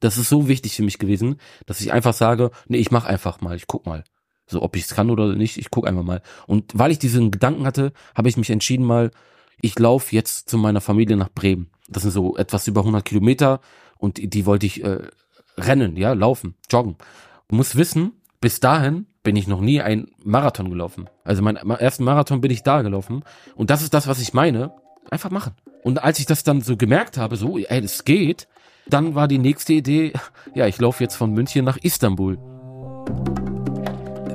Das ist so wichtig für mich gewesen, dass ich einfach sage, nee, ich mach einfach mal, ich guck mal. So, ob ich es kann oder nicht, ich guck einfach mal. Und weil ich diesen Gedanken hatte, habe ich mich entschieden mal, ich laufe jetzt zu meiner Familie nach Bremen. Das sind so etwas über 100 Kilometer und die, die wollte ich äh, rennen, ja, laufen, joggen. Du musst wissen, bis dahin bin ich noch nie ein Marathon gelaufen. Also mein ersten Marathon bin ich da gelaufen. Und das ist das, was ich meine. Einfach machen. Und als ich das dann so gemerkt habe, so, ey, es geht, dann war die nächste Idee, ja, ich laufe jetzt von München nach Istanbul.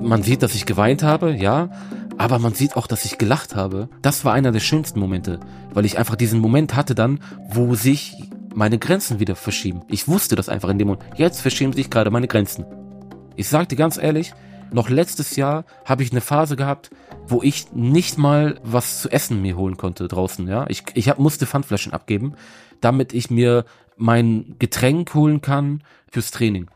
Man sieht, dass ich geweint habe, ja, aber man sieht auch, dass ich gelacht habe. Das war einer der schönsten Momente, weil ich einfach diesen Moment hatte dann, wo sich meine Grenzen wieder verschieben. Ich wusste das einfach in dem Moment. Jetzt verschieben sich gerade meine Grenzen. Ich sag dir ganz ehrlich, noch letztes Jahr habe ich eine Phase gehabt, wo ich nicht mal was zu essen mir holen konnte draußen. Ja, ich, ich hab, musste Pfandflaschen abgeben, damit ich mir mein Getränk holen kann fürs Training.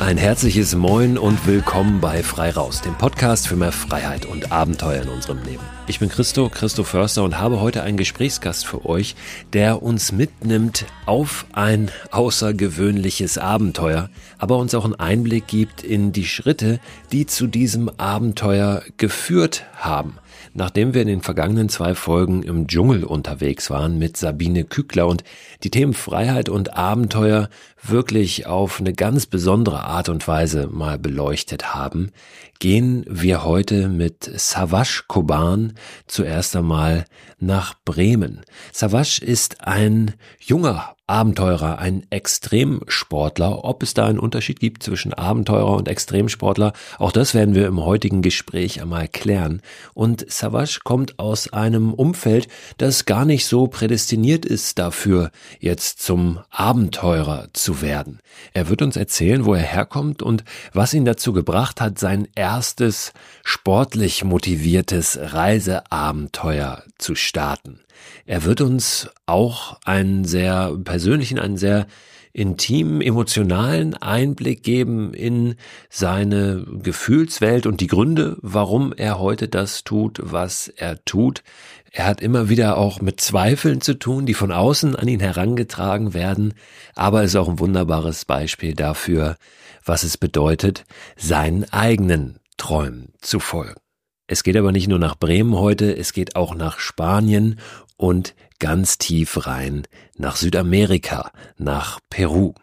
Ein herzliches Moin und willkommen bei Frei Raus, dem Podcast für mehr Freiheit und Abenteuer in unserem Leben. Ich bin Christo, Christo Förster und habe heute einen Gesprächsgast für euch, der uns mitnimmt auf ein außergewöhnliches Abenteuer, aber uns auch einen Einblick gibt in die Schritte, die zu diesem Abenteuer geführt haben. Nachdem wir in den vergangenen zwei Folgen im Dschungel unterwegs waren mit Sabine Kückler und die Themen Freiheit und Abenteuer wirklich auf eine ganz besondere Art und Weise mal beleuchtet haben, gehen wir heute mit Savage Koban zuerst einmal nach Bremen. Savage ist ein junger Abenteurer, ein Extremsportler. Ob es da einen Unterschied gibt zwischen Abenteurer und Extremsportler, auch das werden wir im heutigen Gespräch einmal klären. Und Savage kommt aus einem Umfeld, das gar nicht so prädestiniert ist dafür, jetzt zum Abenteurer zu werden. Er wird uns erzählen, wo er herkommt und was ihn dazu gebracht hat, sein erstes sportlich motiviertes Reiseabenteuer zu starten. Er wird uns auch einen sehr persönlichen, einen sehr intimen, emotionalen Einblick geben in seine Gefühlswelt und die Gründe, warum er heute das tut, was er tut. Er hat immer wieder auch mit Zweifeln zu tun, die von außen an ihn herangetragen werden, aber ist auch ein wunderbares Beispiel dafür, was es bedeutet, seinen eigenen Träumen zu folgen. Es geht aber nicht nur nach Bremen heute, es geht auch nach Spanien und ganz tief rein nach Südamerika, nach Peru.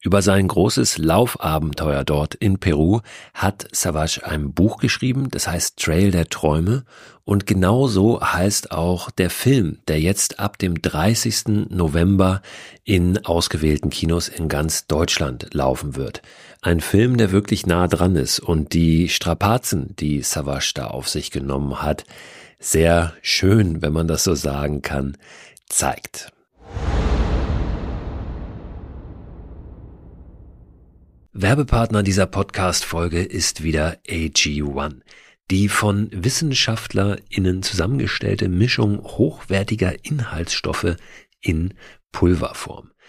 Über sein großes Laufabenteuer dort in Peru hat Savage ein Buch geschrieben, das heißt Trail der Träume und genauso heißt auch der Film, der jetzt ab dem 30. November in ausgewählten Kinos in ganz Deutschland laufen wird. Ein Film, der wirklich nah dran ist und die Strapazen, die Savage da auf sich genommen hat, sehr schön, wenn man das so sagen kann, zeigt. Werbepartner dieser Podcast-Folge ist wieder AG1. Die von WissenschaftlerInnen zusammengestellte Mischung hochwertiger Inhaltsstoffe in Pulverform.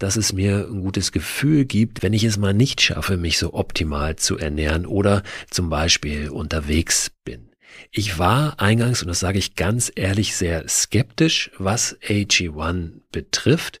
dass es mir ein gutes Gefühl gibt, wenn ich es mal nicht schaffe, mich so optimal zu ernähren oder zum Beispiel unterwegs bin. Ich war eingangs, und das sage ich ganz ehrlich, sehr skeptisch, was AG1 betrifft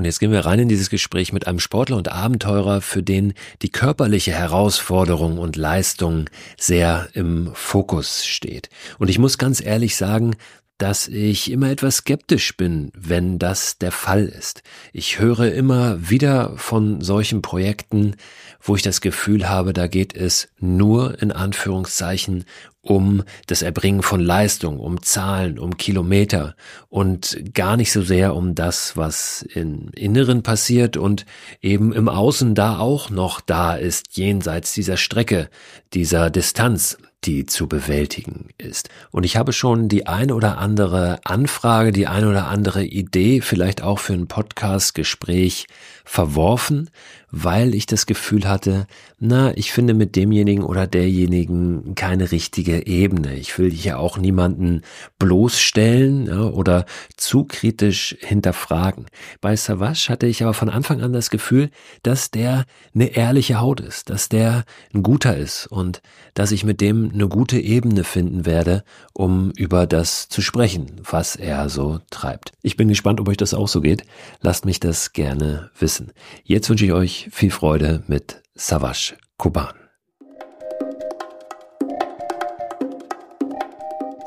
Und jetzt gehen wir rein in dieses Gespräch mit einem Sportler und Abenteurer, für den die körperliche Herausforderung und Leistung sehr im Fokus steht. Und ich muss ganz ehrlich sagen, dass ich immer etwas skeptisch bin, wenn das der Fall ist. Ich höre immer wieder von solchen Projekten, wo ich das Gefühl habe, da geht es nur in Anführungszeichen um das Erbringen von Leistung, um Zahlen, um Kilometer und gar nicht so sehr um das, was im Inneren passiert und eben im Außen da auch noch da ist, jenseits dieser Strecke, dieser Distanz, die zu bewältigen ist. Und ich habe schon die ein oder andere Anfrage, die ein oder andere Idee, vielleicht auch für ein Podcast-Gespräch verworfen, weil ich das Gefühl hatte, na, ich finde mit demjenigen oder derjenigen keine richtige Ebene. Ich will hier auch niemanden bloßstellen ja, oder zu kritisch hinterfragen. Bei Savage hatte ich aber von Anfang an das Gefühl, dass der eine ehrliche Haut ist, dass der ein guter ist und dass ich mit dem eine gute Ebene finden werde, um über das zu sprechen, was er so treibt. Ich bin gespannt, ob euch das auch so geht. Lasst mich das gerne wissen. Jetzt wünsche ich euch viel Freude mit Savage Kuban.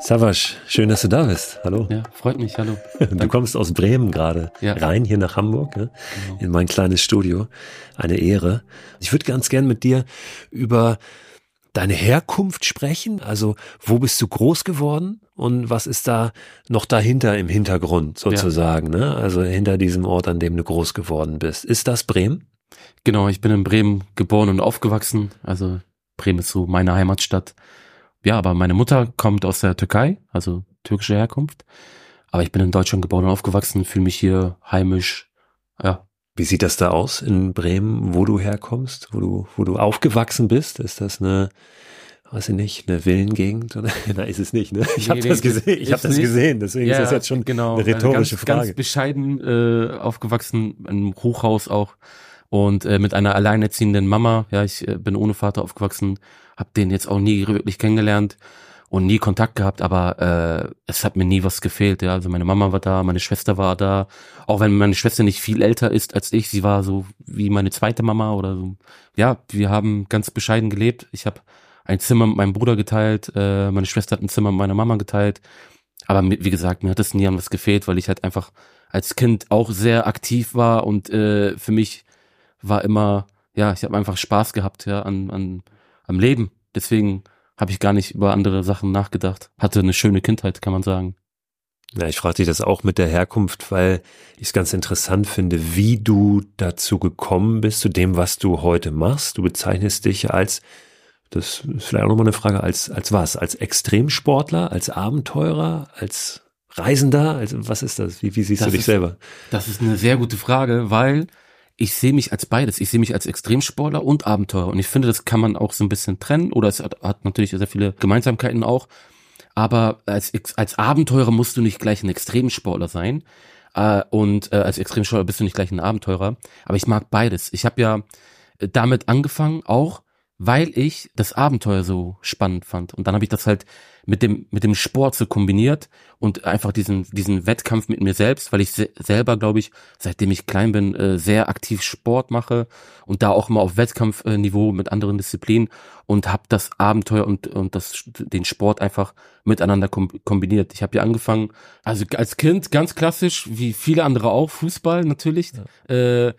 Savas, schön, dass du da bist. Hallo. Ja, freut mich. Hallo. Du Danke. kommst aus Bremen gerade ja. rein hier nach Hamburg ja, genau. in mein kleines Studio. Eine Ehre. Ich würde ganz gern mit dir über deine Herkunft sprechen. Also wo bist du groß geworden und was ist da noch dahinter im Hintergrund sozusagen? Ja. Ne? Also hinter diesem Ort, an dem du groß geworden bist. Ist das Bremen? Genau, ich bin in Bremen geboren und aufgewachsen. Also Bremen ist so meine Heimatstadt. Ja, aber meine Mutter kommt aus der Türkei, also türkische Herkunft. Aber ich bin in Deutschland geboren und aufgewachsen, fühle mich hier heimisch. Ja. Wie sieht das da aus in Bremen, wo du herkommst, wo du, wo du aufgewachsen bist? Ist das eine, weiß ich nicht, eine Villengegend oder? Nein, ist es nicht, ne? Ich nee, habe das gesehen, ich habe das gesehen, deswegen ja, ist das jetzt schon genau, eine rhetorische ganz, Frage. Ganz bescheiden äh, aufgewachsen, im Hochhaus auch und äh, mit einer alleinerziehenden Mama. Ja, ich äh, bin ohne Vater aufgewachsen, habe den jetzt auch nie wirklich kennengelernt und nie Kontakt gehabt, aber äh, es hat mir nie was gefehlt. Ja, also meine Mama war da, meine Schwester war da, auch wenn meine Schwester nicht viel älter ist als ich, sie war so wie meine zweite Mama oder so. Ja, wir haben ganz bescheiden gelebt. Ich habe ein Zimmer mit meinem Bruder geteilt, äh, meine Schwester hat ein Zimmer mit meiner Mama geteilt. Aber wie gesagt, mir hat es nie an was gefehlt, weil ich halt einfach als Kind auch sehr aktiv war und äh, für mich war immer, ja, ich habe einfach Spaß gehabt, ja, an, an am Leben. Deswegen habe ich gar nicht über andere Sachen nachgedacht. Hatte eine schöne Kindheit, kann man sagen. Ja, ich frage dich das auch mit der Herkunft, weil ich es ganz interessant finde, wie du dazu gekommen bist, zu dem, was du heute machst. Du bezeichnest dich als, das ist vielleicht auch nochmal eine Frage, als, als was? Als Extremsportler, als Abenteurer, als Reisender? Als, was ist das? Wie, wie siehst das du dich ist, selber? Das ist eine sehr gute Frage, weil ich sehe mich als beides. Ich sehe mich als Extremsportler und Abenteurer. Und ich finde, das kann man auch so ein bisschen trennen. Oder es hat, hat natürlich sehr viele Gemeinsamkeiten auch. Aber als, als Abenteurer musst du nicht gleich ein Extremsportler sein. Äh, und äh, als Extremsportler bist du nicht gleich ein Abenteurer. Aber ich mag beides. Ich habe ja damit angefangen, auch weil ich das Abenteuer so spannend fand. Und dann habe ich das halt mit dem mit dem Sport so kombiniert und einfach diesen diesen Wettkampf mit mir selbst, weil ich se selber glaube ich, seitdem ich klein bin, äh, sehr aktiv Sport mache und da auch immer auf Wettkampfniveau mit anderen Disziplinen und habe das Abenteuer und und das den Sport einfach miteinander kom kombiniert. Ich habe ja angefangen, also als Kind ganz klassisch, wie viele andere auch Fußball natürlich. Ja. Äh,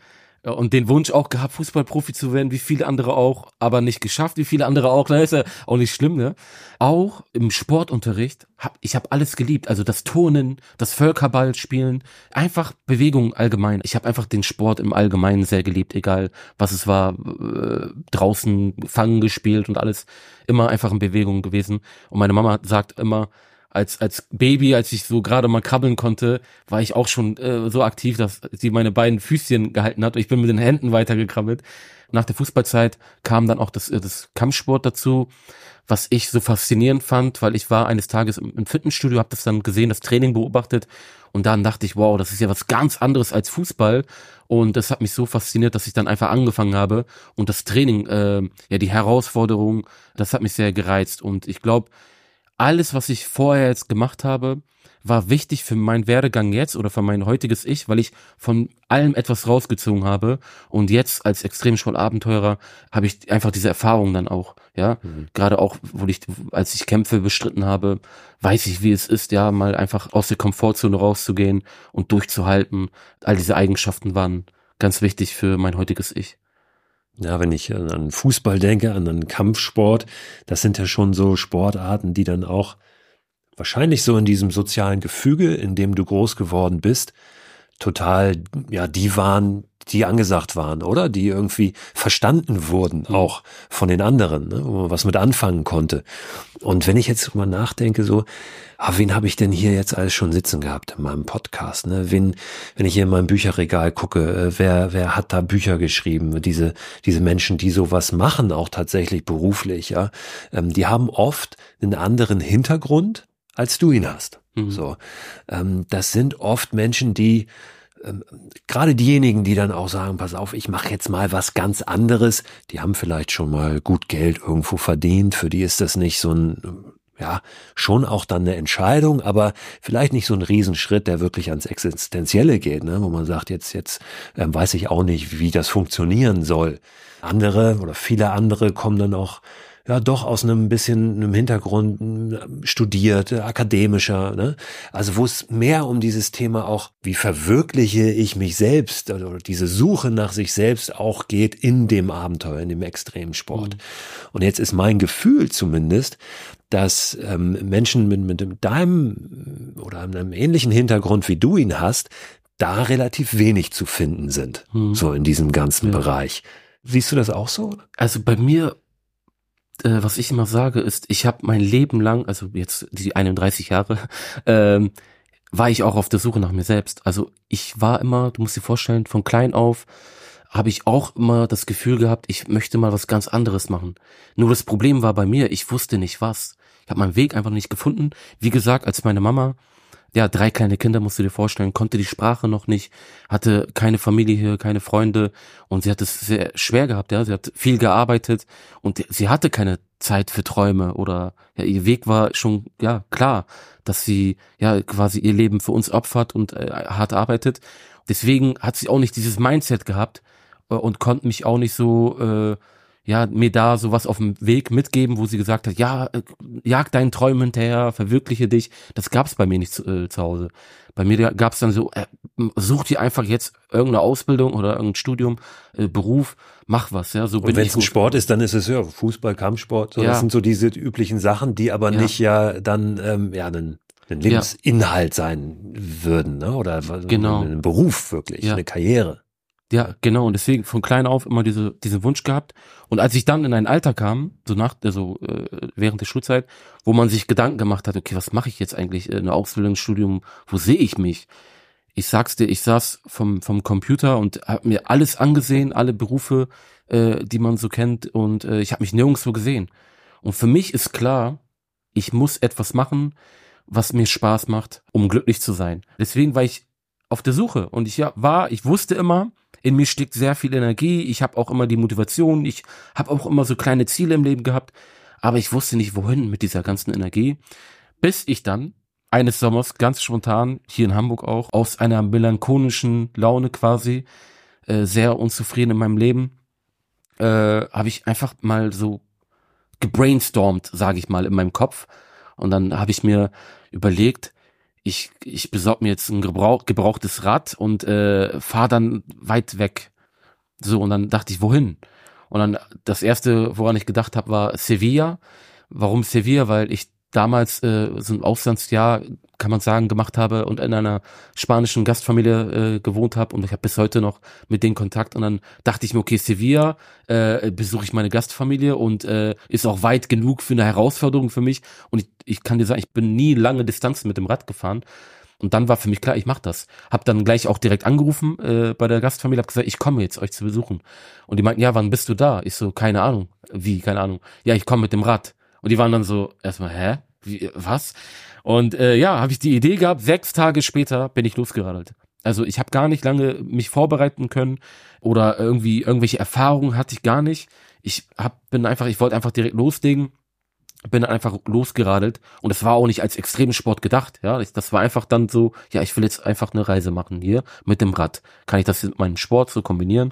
und den Wunsch auch gehabt, Fußballprofi zu werden, wie viele andere auch, aber nicht geschafft, wie viele andere auch. Da ist ja auch nicht schlimm, ne? Auch im Sportunterricht, hab, ich habe alles geliebt. Also das Turnen, das Völkerballspielen, einfach Bewegung allgemein. Ich habe einfach den Sport im Allgemeinen sehr geliebt, egal was es war, äh, draußen Fangen gespielt und alles, immer einfach in Bewegung gewesen. Und meine Mama sagt immer, als als Baby, als ich so gerade mal krabbeln konnte, war ich auch schon äh, so aktiv, dass sie meine beiden Füßchen gehalten hat. Ich bin mit den Händen weitergekrabbelt. Nach der Fußballzeit kam dann auch das, äh, das Kampfsport dazu, was ich so faszinierend fand, weil ich war eines Tages im Fitnessstudio, habe das dann gesehen, das Training beobachtet und dann dachte ich, wow, das ist ja was ganz anderes als Fußball. Und das hat mich so fasziniert, dass ich dann einfach angefangen habe. Und das Training, äh, ja, die Herausforderung, das hat mich sehr gereizt. Und ich glaube, alles, was ich vorher jetzt gemacht habe, war wichtig für meinen Werdegang jetzt oder für mein heutiges Ich, weil ich von allem etwas rausgezogen habe und jetzt als Extremsportabenteurer habe ich einfach diese Erfahrung dann auch, ja, mhm. gerade auch, wo ich, als ich Kämpfe bestritten habe, weiß ich, wie es ist, ja, mal einfach aus der Komfortzone rauszugehen und durchzuhalten. All diese Eigenschaften waren ganz wichtig für mein heutiges Ich. Ja, wenn ich an Fußball denke, an einen Kampfsport, das sind ja schon so Sportarten, die dann auch wahrscheinlich so in diesem sozialen Gefüge, in dem du groß geworden bist, total, ja, die waren, die angesagt waren, oder? Die irgendwie verstanden wurden, mhm. auch von den anderen, ne? wo man was mit anfangen konnte. Und wenn ich jetzt mal nachdenke, so, ah, wen habe ich denn hier jetzt alles schon sitzen gehabt in meinem Podcast? Ne? Wen, wenn ich hier in meinem Bücherregal gucke, äh, wer, wer hat da Bücher geschrieben? Diese, diese Menschen, die sowas machen, auch tatsächlich beruflich, ja, ähm, die haben oft einen anderen Hintergrund, als du ihn hast. Mhm. So, ähm, das sind oft Menschen, die ähm, gerade diejenigen, die dann auch sagen, pass auf, ich mache jetzt mal was ganz anderes, die haben vielleicht schon mal gut Geld irgendwo verdient, für die ist das nicht so ein ja, schon auch dann eine Entscheidung, aber vielleicht nicht so ein Riesenschritt, der wirklich ans Existenzielle geht, ne? wo man sagt, jetzt, jetzt ähm, weiß ich auch nicht, wie das funktionieren soll. Andere oder viele andere kommen dann auch ja doch aus einem bisschen einem Hintergrund studiert, akademischer, ne? Also wo es mehr um dieses Thema auch, wie verwirkliche ich mich selbst oder diese Suche nach sich selbst auch geht in dem Abenteuer, in dem Extremsport. Mhm. Und jetzt ist mein Gefühl zumindest, dass ähm, Menschen mit, mit deinem oder einem ähnlichen Hintergrund wie du ihn hast, da relativ wenig zu finden sind, mhm. so in diesem ganzen ja. Bereich. Siehst du das auch so? Also bei mir äh, was ich immer sage, ist, ich habe mein Leben lang, also jetzt die 31 Jahre, ähm, war ich auch auf der Suche nach mir selbst. Also ich war immer, du musst dir vorstellen, von klein auf habe ich auch immer das Gefühl gehabt, ich möchte mal was ganz anderes machen. Nur das Problem war bei mir, ich wusste nicht was. Ich habe meinen Weg einfach nicht gefunden. Wie gesagt, als meine Mama ja, drei kleine Kinder musst du dir vorstellen, konnte die Sprache noch nicht, hatte keine Familie hier, keine Freunde und sie hat es sehr schwer gehabt, ja, sie hat viel gearbeitet und sie hatte keine Zeit für Träume oder ja, ihr Weg war schon, ja, klar, dass sie ja quasi ihr Leben für uns opfert und äh, hart arbeitet. Deswegen hat sie auch nicht dieses Mindset gehabt äh, und konnte mich auch nicht so äh, ja, mir da sowas auf dem Weg mitgeben, wo sie gesagt hat, ja, äh, jag deinen Träumen hinterher, verwirkliche dich. Das gab's bei mir nicht zu, äh, zu Hause. Bei mir gab's dann so, äh, such dir einfach jetzt irgendeine Ausbildung oder irgendein Studium, äh, Beruf, mach was, ja. So Und wenn es ein Sport ist, dann ist es ja Fußball, Kampfsport. So, ja. Das sind so diese üblichen Sachen, die aber ja. nicht ja dann ähm, ja einen, einen Lebensinhalt ja. sein würden, ne? Oder genau. ein Beruf wirklich, ja. eine Karriere. Ja, genau. Und deswegen von klein auf immer diese, diesen Wunsch gehabt. Und als ich dann in ein Alter kam, so nach, also äh, während der Schulzeit, wo man sich Gedanken gemacht hat, okay, was mache ich jetzt eigentlich? Äh, eine Ausbildungsstudium, wo sehe ich mich? Ich sag's dir, ich saß vom, vom Computer und habe mir alles angesehen, alle Berufe, äh, die man so kennt, und äh, ich habe mich nirgendwo gesehen. Und für mich ist klar, ich muss etwas machen, was mir Spaß macht, um glücklich zu sein. Deswegen war ich auf der Suche und ich ja, war, ich wusste immer, in mir steckt sehr viel Energie, ich habe auch immer die Motivation, ich habe auch immer so kleine Ziele im Leben gehabt, aber ich wusste nicht, wohin mit dieser ganzen Energie, bis ich dann eines Sommers ganz spontan, hier in Hamburg auch, aus einer melancholischen Laune quasi, äh, sehr unzufrieden in meinem Leben, äh, habe ich einfach mal so gebrainstormt, sage ich mal, in meinem Kopf. Und dann habe ich mir überlegt, ich, ich besorg mir jetzt ein gebrauch, gebrauchtes Rad und äh, fahre dann weit weg. So, und dann dachte ich, wohin? Und dann das erste, woran ich gedacht habe, war Sevilla. Warum Sevilla? Weil ich damals äh, so ein Auslandsjahr, kann man sagen, gemacht habe und in einer spanischen Gastfamilie äh, gewohnt habe und ich habe bis heute noch mit denen Kontakt und dann dachte ich mir, okay, Sevilla äh, besuche ich meine Gastfamilie und äh, ist auch weit genug für eine Herausforderung für mich und ich, ich kann dir sagen, ich bin nie lange Distanzen mit dem Rad gefahren und dann war für mich klar, ich mache das. Hab dann gleich auch direkt angerufen äh, bei der Gastfamilie, hab gesagt, ich komme jetzt euch zu besuchen. Und die meinten, ja, wann bist du da? Ich so, keine Ahnung. Wie, keine Ahnung. Ja, ich komme mit dem Rad. Und die waren dann so erstmal, hä? Wie, was? Und äh, ja, habe ich die Idee gehabt, sechs Tage später bin ich losgeradelt. Also ich habe gar nicht lange mich vorbereiten können oder irgendwie irgendwelche Erfahrungen hatte ich gar nicht. Ich hab, bin einfach, ich wollte einfach direkt loslegen, bin einfach losgeradelt und es war auch nicht als Extremsport gedacht. Ja, das war einfach dann so, ja, ich will jetzt einfach eine Reise machen hier mit dem Rad. Kann ich das mit meinem Sport so kombinieren?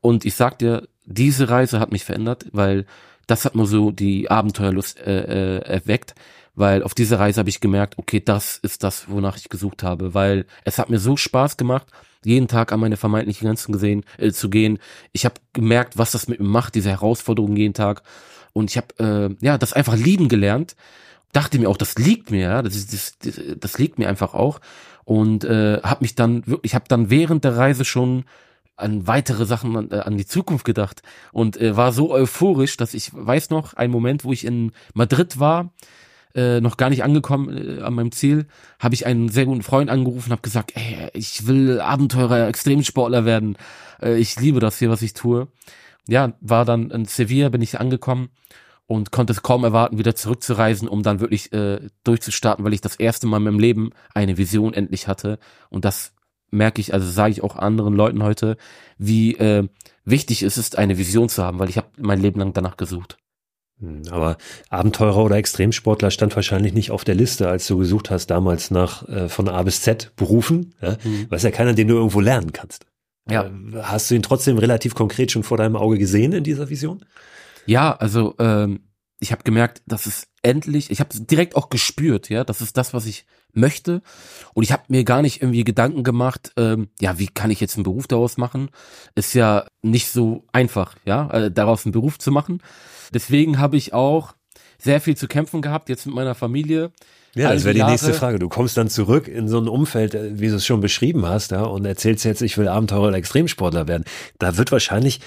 Und ich sag dir, diese Reise hat mich verändert, weil das hat nur so die Abenteuerlust äh, äh, erweckt weil auf dieser Reise habe ich gemerkt, okay, das ist das, wonach ich gesucht habe, weil es hat mir so Spaß gemacht, jeden Tag an meine vermeintlichen Grenzen gesehen äh, zu gehen. Ich habe gemerkt, was das mit mir macht, diese Herausforderungen jeden Tag. Und ich habe äh, ja das einfach lieben gelernt. Dachte mir auch, das liegt mir, ja, das, das, das, das liegt mir einfach auch. Und äh, habe mich dann wirklich, ich habe dann während der Reise schon an weitere Sachen an, äh, an die Zukunft gedacht. Und äh, war so euphorisch, dass ich weiß noch einen Moment, wo ich in Madrid war äh, noch gar nicht angekommen äh, an meinem Ziel, habe ich einen sehr guten Freund angerufen, habe gesagt, ey, ich will Abenteurer, Extremsportler werden. Äh, ich liebe das hier, was ich tue. Ja, war dann in Sevilla, bin ich angekommen und konnte es kaum erwarten, wieder zurückzureisen, um dann wirklich äh, durchzustarten, weil ich das erste Mal in meinem Leben eine Vision endlich hatte. Und das merke ich, also sage ich auch anderen Leuten heute, wie äh, wichtig es ist, eine Vision zu haben, weil ich habe mein Leben lang danach gesucht. Hm, aber Abenteurer oder Extremsportler stand wahrscheinlich nicht auf der Liste, als du gesucht hast damals nach äh, von A bis Z Berufen. Ja? Mhm. Weiß ja keiner, den du irgendwo lernen kannst. Ja. Äh, hast du ihn trotzdem relativ konkret schon vor deinem Auge gesehen in dieser Vision? Ja, also ähm, ich habe gemerkt, dass es endlich, ich habe direkt auch gespürt, ja, das ist das, was ich möchte. Und ich habe mir gar nicht irgendwie Gedanken gemacht, ähm, ja, wie kann ich jetzt einen Beruf daraus machen? Ist ja nicht so einfach, ja, äh, daraus einen Beruf zu machen. Deswegen habe ich auch sehr viel zu kämpfen gehabt, jetzt mit meiner Familie. Ja, das wäre die nächste Frage. Du kommst dann zurück in so ein Umfeld, äh, wie du es schon beschrieben hast, ja, und erzählst jetzt, ich will Abenteurer oder Extremsportler werden. Da wird wahrscheinlich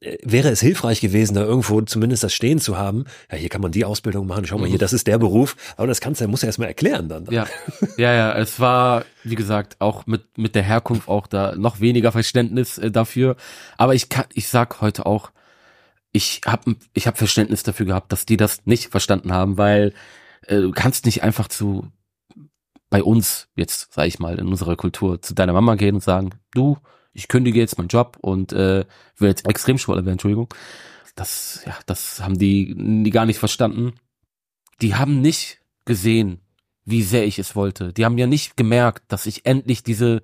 äh, wäre es hilfreich gewesen, da irgendwo zumindest das Stehen zu haben. Ja, hier kann man die Ausbildung machen. Schau mal hier, mhm. das ist der Beruf. Aber das kannst du, muss er erstmal erklären dann. Ja, ja, ja. Es war, wie gesagt, auch mit mit der Herkunft auch da noch weniger Verständnis äh, dafür. Aber ich kann, ich sag heute auch, ich habe ich hab Verständnis dafür gehabt, dass die das nicht verstanden haben, weil äh, du kannst nicht einfach zu bei uns jetzt, sag ich mal, in unserer Kultur zu deiner Mama gehen und sagen, du, ich kündige jetzt meinen Job und äh, will jetzt Extremsportler werden, Entschuldigung. Das, ja, das haben die, die gar nicht verstanden. Die haben nicht gesehen, wie sehr ich es wollte. Die haben ja nicht gemerkt, dass ich endlich diese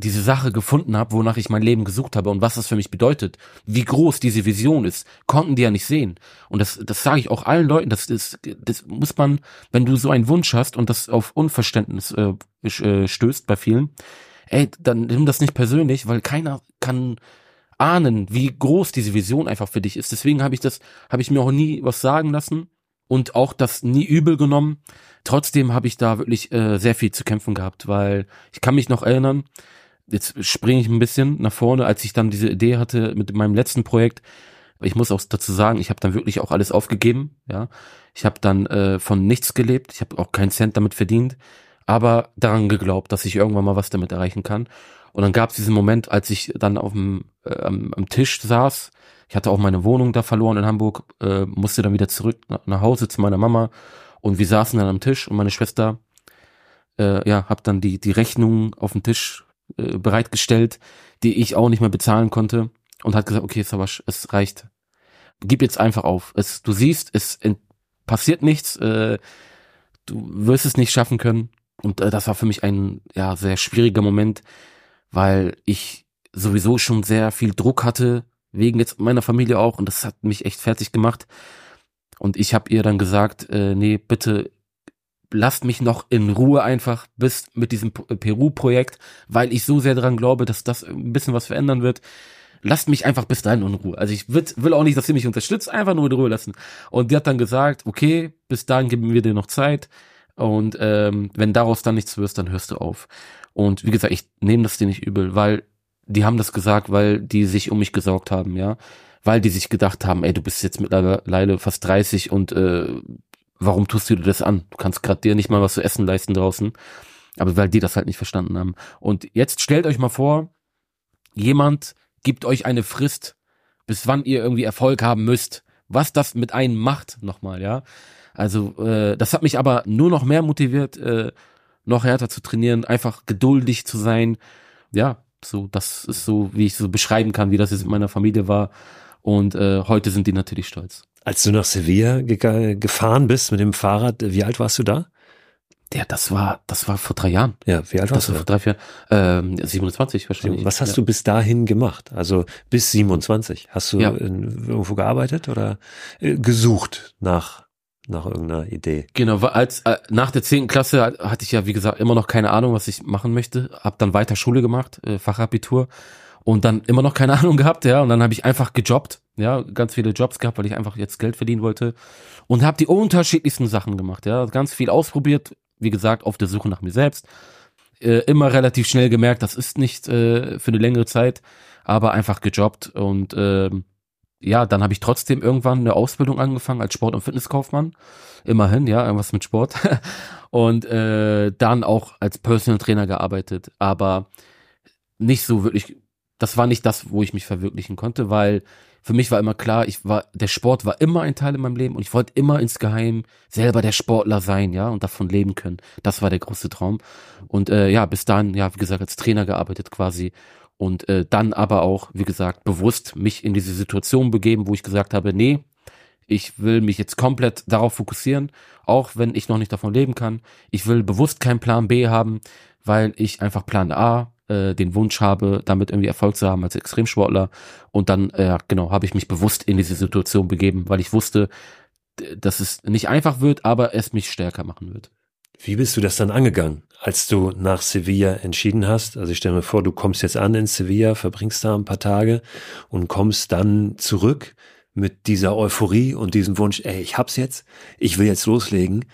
diese Sache gefunden habe, wonach ich mein Leben gesucht habe und was das für mich bedeutet, wie groß diese Vision ist, konnten die ja nicht sehen. Und das, das sage ich auch allen Leuten, das, das, das muss man, wenn du so einen Wunsch hast und das auf Unverständnis äh, äh, stößt bei vielen, ey, dann nimm das nicht persönlich, weil keiner kann ahnen, wie groß diese Vision einfach für dich ist. Deswegen habe ich das, habe ich mir auch nie was sagen lassen und auch das nie übel genommen. Trotzdem habe ich da wirklich äh, sehr viel zu kämpfen gehabt, weil ich kann mich noch erinnern, jetzt springe ich ein bisschen nach vorne, als ich dann diese Idee hatte mit meinem letzten Projekt. Ich muss auch dazu sagen, ich habe dann wirklich auch alles aufgegeben. Ja, ich habe dann äh, von nichts gelebt. Ich habe auch keinen Cent damit verdient, aber daran geglaubt, dass ich irgendwann mal was damit erreichen kann. Und dann gab es diesen Moment, als ich dann auf dem äh, am, am, Tisch saß. Ich hatte auch meine Wohnung da verloren in Hamburg, äh, musste dann wieder zurück nach, nach Hause zu meiner Mama und wir saßen dann am Tisch und meine Schwester äh, ja, hab dann die die Rechnung auf den Tisch äh, bereitgestellt, die ich auch nicht mehr bezahlen konnte und hat gesagt, okay, Sabash, es reicht. Gib jetzt einfach auf. Es, du siehst, es passiert nichts, äh, du wirst es nicht schaffen können. Und äh, das war für mich ein ja sehr schwieriger Moment, weil ich sowieso schon sehr viel Druck hatte, wegen jetzt meiner Familie auch, und das hat mich echt fertig gemacht. Und ich habe ihr dann gesagt, äh, nee, bitte lasst mich noch in Ruhe einfach bis mit diesem Peru-Projekt, weil ich so sehr daran glaube, dass das ein bisschen was verändern wird. Lasst mich einfach bis dahin in Ruhe. Also ich will, will auch nicht, dass ihr mich unterstützt, einfach nur in Ruhe lassen. Und die hat dann gesagt, okay, bis dahin geben wir dir noch Zeit. Und ähm, wenn daraus dann nichts wirst, dann hörst du auf. Und wie gesagt, ich nehme das dir nicht übel, weil die haben das gesagt, weil die sich um mich gesorgt haben, ja. Weil die sich gedacht haben, ey, du bist jetzt mittlerweile fast 30 und äh, warum tust du dir das an? Du kannst gerade dir nicht mal was zu essen leisten draußen. Aber weil die das halt nicht verstanden haben. Und jetzt stellt euch mal vor, jemand gibt euch eine Frist, bis wann ihr irgendwie Erfolg haben müsst. Was das mit einem macht, nochmal, ja. Also, äh, das hat mich aber nur noch mehr motiviert, äh, noch härter zu trainieren, einfach geduldig zu sein. Ja, so, das ist so, wie ich so beschreiben kann, wie das jetzt mit meiner Familie war. Und äh, heute sind die natürlich stolz. Als du nach Sevilla ge gefahren bist mit dem Fahrrad, wie alt warst du da? Ja, das war, das war vor drei Jahren. Ja, wie alt warst das du? Vor drei, vier, ähm, 27 wahrscheinlich. Was hast ja. du bis dahin gemacht? Also bis 27. Hast du ja. in, irgendwo gearbeitet oder äh, gesucht nach nach irgendeiner Idee? Genau, als äh, nach der zehnten Klasse hatte ich ja wie gesagt immer noch keine Ahnung, was ich machen möchte. Hab dann weiter Schule gemacht, äh, Fachabitur und dann immer noch keine Ahnung gehabt, ja. Und dann habe ich einfach gejobbt, ja, ganz viele Jobs gehabt, weil ich einfach jetzt Geld verdienen wollte und habe die unterschiedlichsten Sachen gemacht, ja, ganz viel ausprobiert, wie gesagt, auf der Suche nach mir selbst. Äh, immer relativ schnell gemerkt, das ist nicht äh, für eine längere Zeit, aber einfach gejobbt und äh, ja, dann habe ich trotzdem irgendwann eine Ausbildung angefangen als Sport- und Fitnesskaufmann. Immerhin, ja, irgendwas mit Sport. und äh, dann auch als Personal Trainer gearbeitet, aber nicht so wirklich das war nicht das, wo ich mich verwirklichen konnte, weil für mich war immer klar, ich war, der Sport war immer ein Teil in meinem Leben und ich wollte immer insgeheim selber der Sportler sein, ja, und davon leben können. Das war der große Traum. Und äh, ja, bis dann, ja, wie gesagt, als Trainer gearbeitet quasi und äh, dann aber auch, wie gesagt, bewusst mich in diese Situation begeben, wo ich gesagt habe, nee, ich will mich jetzt komplett darauf fokussieren, auch wenn ich noch nicht davon leben kann. Ich will bewusst keinen Plan B haben, weil ich einfach Plan A äh, den Wunsch habe, damit irgendwie Erfolg zu haben als Extremsportler. Und dann, äh, genau, habe ich mich bewusst in diese Situation begeben, weil ich wusste, dass es nicht einfach wird, aber es mich stärker machen wird. Wie bist du das dann angegangen, als du nach Sevilla entschieden hast? Also ich stelle mir vor, du kommst jetzt an in Sevilla, verbringst da ein paar Tage und kommst dann zurück mit dieser Euphorie und diesem Wunsch, ey, ich hab's jetzt, ich will jetzt loslegen.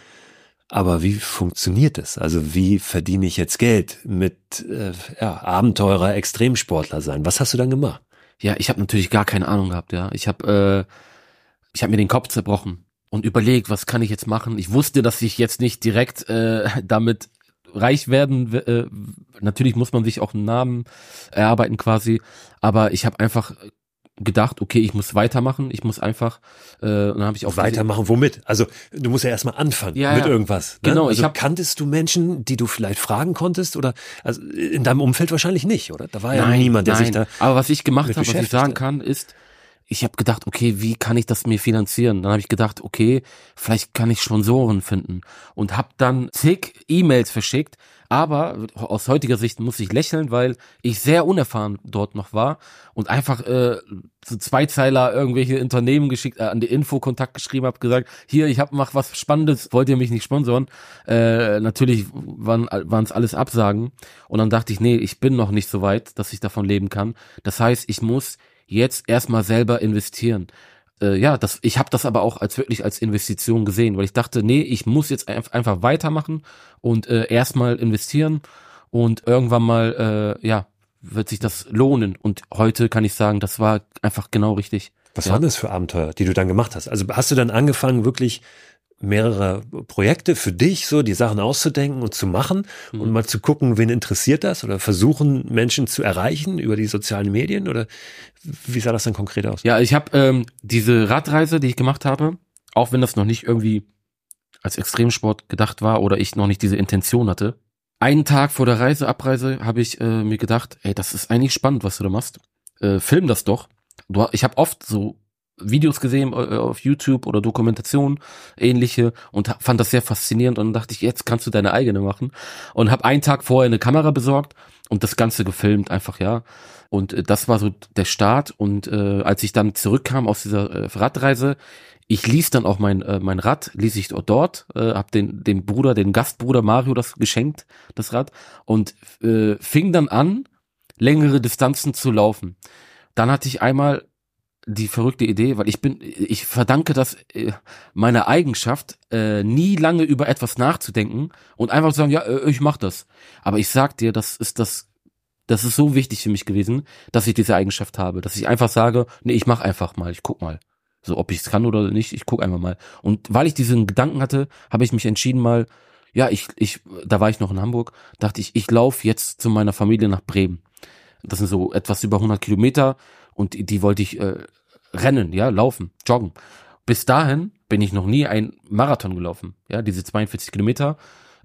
Aber wie funktioniert es? Also wie verdiene ich jetzt Geld mit äh, ja, Abenteurer, Extremsportler sein? Was hast du dann gemacht? Ja, ich habe natürlich gar keine Ahnung gehabt. Ja, ich habe äh, ich habe mir den Kopf zerbrochen und überlegt, was kann ich jetzt machen? Ich wusste, dass ich jetzt nicht direkt äh, damit reich werden. Äh, natürlich muss man sich auch einen Namen erarbeiten quasi, aber ich habe einfach gedacht, okay, ich muss weitermachen, ich muss einfach, äh, und dann habe ich auch weitermachen. Womit? Also du musst ja erstmal anfangen ja, mit irgendwas. Ne? Genau. Also ich hab, kanntest du Menschen, die du vielleicht fragen konntest oder also in deinem Umfeld wahrscheinlich nicht, oder? Da war ja nein, niemand, der nein. sich da. Aber was ich gemacht habe, was ich sagen kann, ist, ich habe gedacht, okay, wie kann ich das mir finanzieren? Dann habe ich gedacht, okay, vielleicht kann ich Sponsoren finden und habe dann zig E-Mails verschickt, aber aus heutiger Sicht muss ich lächeln, weil ich sehr unerfahren dort noch war und einfach äh, so Zweizeiler irgendwelche Unternehmen geschickt, äh, an die Info-Kontakt geschrieben habe, gesagt, hier, ich hab mach was Spannendes, wollt ihr mich nicht sponsoren? Äh, natürlich waren es alles Absagen und dann dachte ich, nee, ich bin noch nicht so weit, dass ich davon leben kann. Das heißt, ich muss jetzt erstmal selber investieren. Äh, ja, das, ich habe das aber auch als wirklich als Investition gesehen, weil ich dachte, nee, ich muss jetzt einfach weitermachen und äh, erstmal investieren und irgendwann mal, äh, ja, wird sich das lohnen. Und heute kann ich sagen, das war einfach genau richtig. Was ja. waren das für Abenteuer, die du dann gemacht hast? Also hast du dann angefangen, wirklich mehrere Projekte für dich, so die Sachen auszudenken und zu machen mhm. und mal zu gucken, wen interessiert das oder versuchen Menschen zu erreichen über die sozialen Medien oder wie sah das dann konkret aus? Ja, ich habe ähm, diese Radreise, die ich gemacht habe, auch wenn das noch nicht irgendwie als Extremsport gedacht war oder ich noch nicht diese Intention hatte, einen Tag vor der Reise, Abreise, habe ich äh, mir gedacht, ey, das ist eigentlich spannend, was du da machst. Äh, film das doch. Du, ich habe oft so Videos gesehen äh, auf YouTube oder Dokumentationen ähnliche und fand das sehr faszinierend. Und dachte ich, jetzt kannst du deine eigene machen. Und habe einen Tag vorher eine Kamera besorgt und das Ganze gefilmt einfach ja. Und äh, das war so der Start. Und äh, als ich dann zurückkam aus dieser äh, Radreise ich ließ dann auch mein äh, mein Rad ließ ich dort äh, hab den den Bruder den Gastbruder Mario das geschenkt das Rad. Und äh, fing dann an längere Distanzen zu laufen. Dann hatte ich einmal die verrückte Idee, weil ich bin, ich verdanke das äh, meiner Eigenschaft, äh, nie lange über etwas nachzudenken und einfach zu sagen, ja, äh, ich mach das. Aber ich sag dir, das ist das, das ist so wichtig für mich gewesen, dass ich diese Eigenschaft habe, dass ich einfach sage, nee, ich mach einfach mal, ich guck mal. So, ob ich es kann oder nicht, ich guck einfach mal. Und weil ich diesen Gedanken hatte, habe ich mich entschieden mal, ja, ich, ich, da war ich noch in Hamburg, dachte ich, ich laufe jetzt zu meiner Familie nach Bremen. Das sind so etwas über 100 Kilometer und die, die wollte ich äh, rennen, ja, laufen, joggen. Bis dahin bin ich noch nie ein Marathon gelaufen, ja, diese 42 Kilometer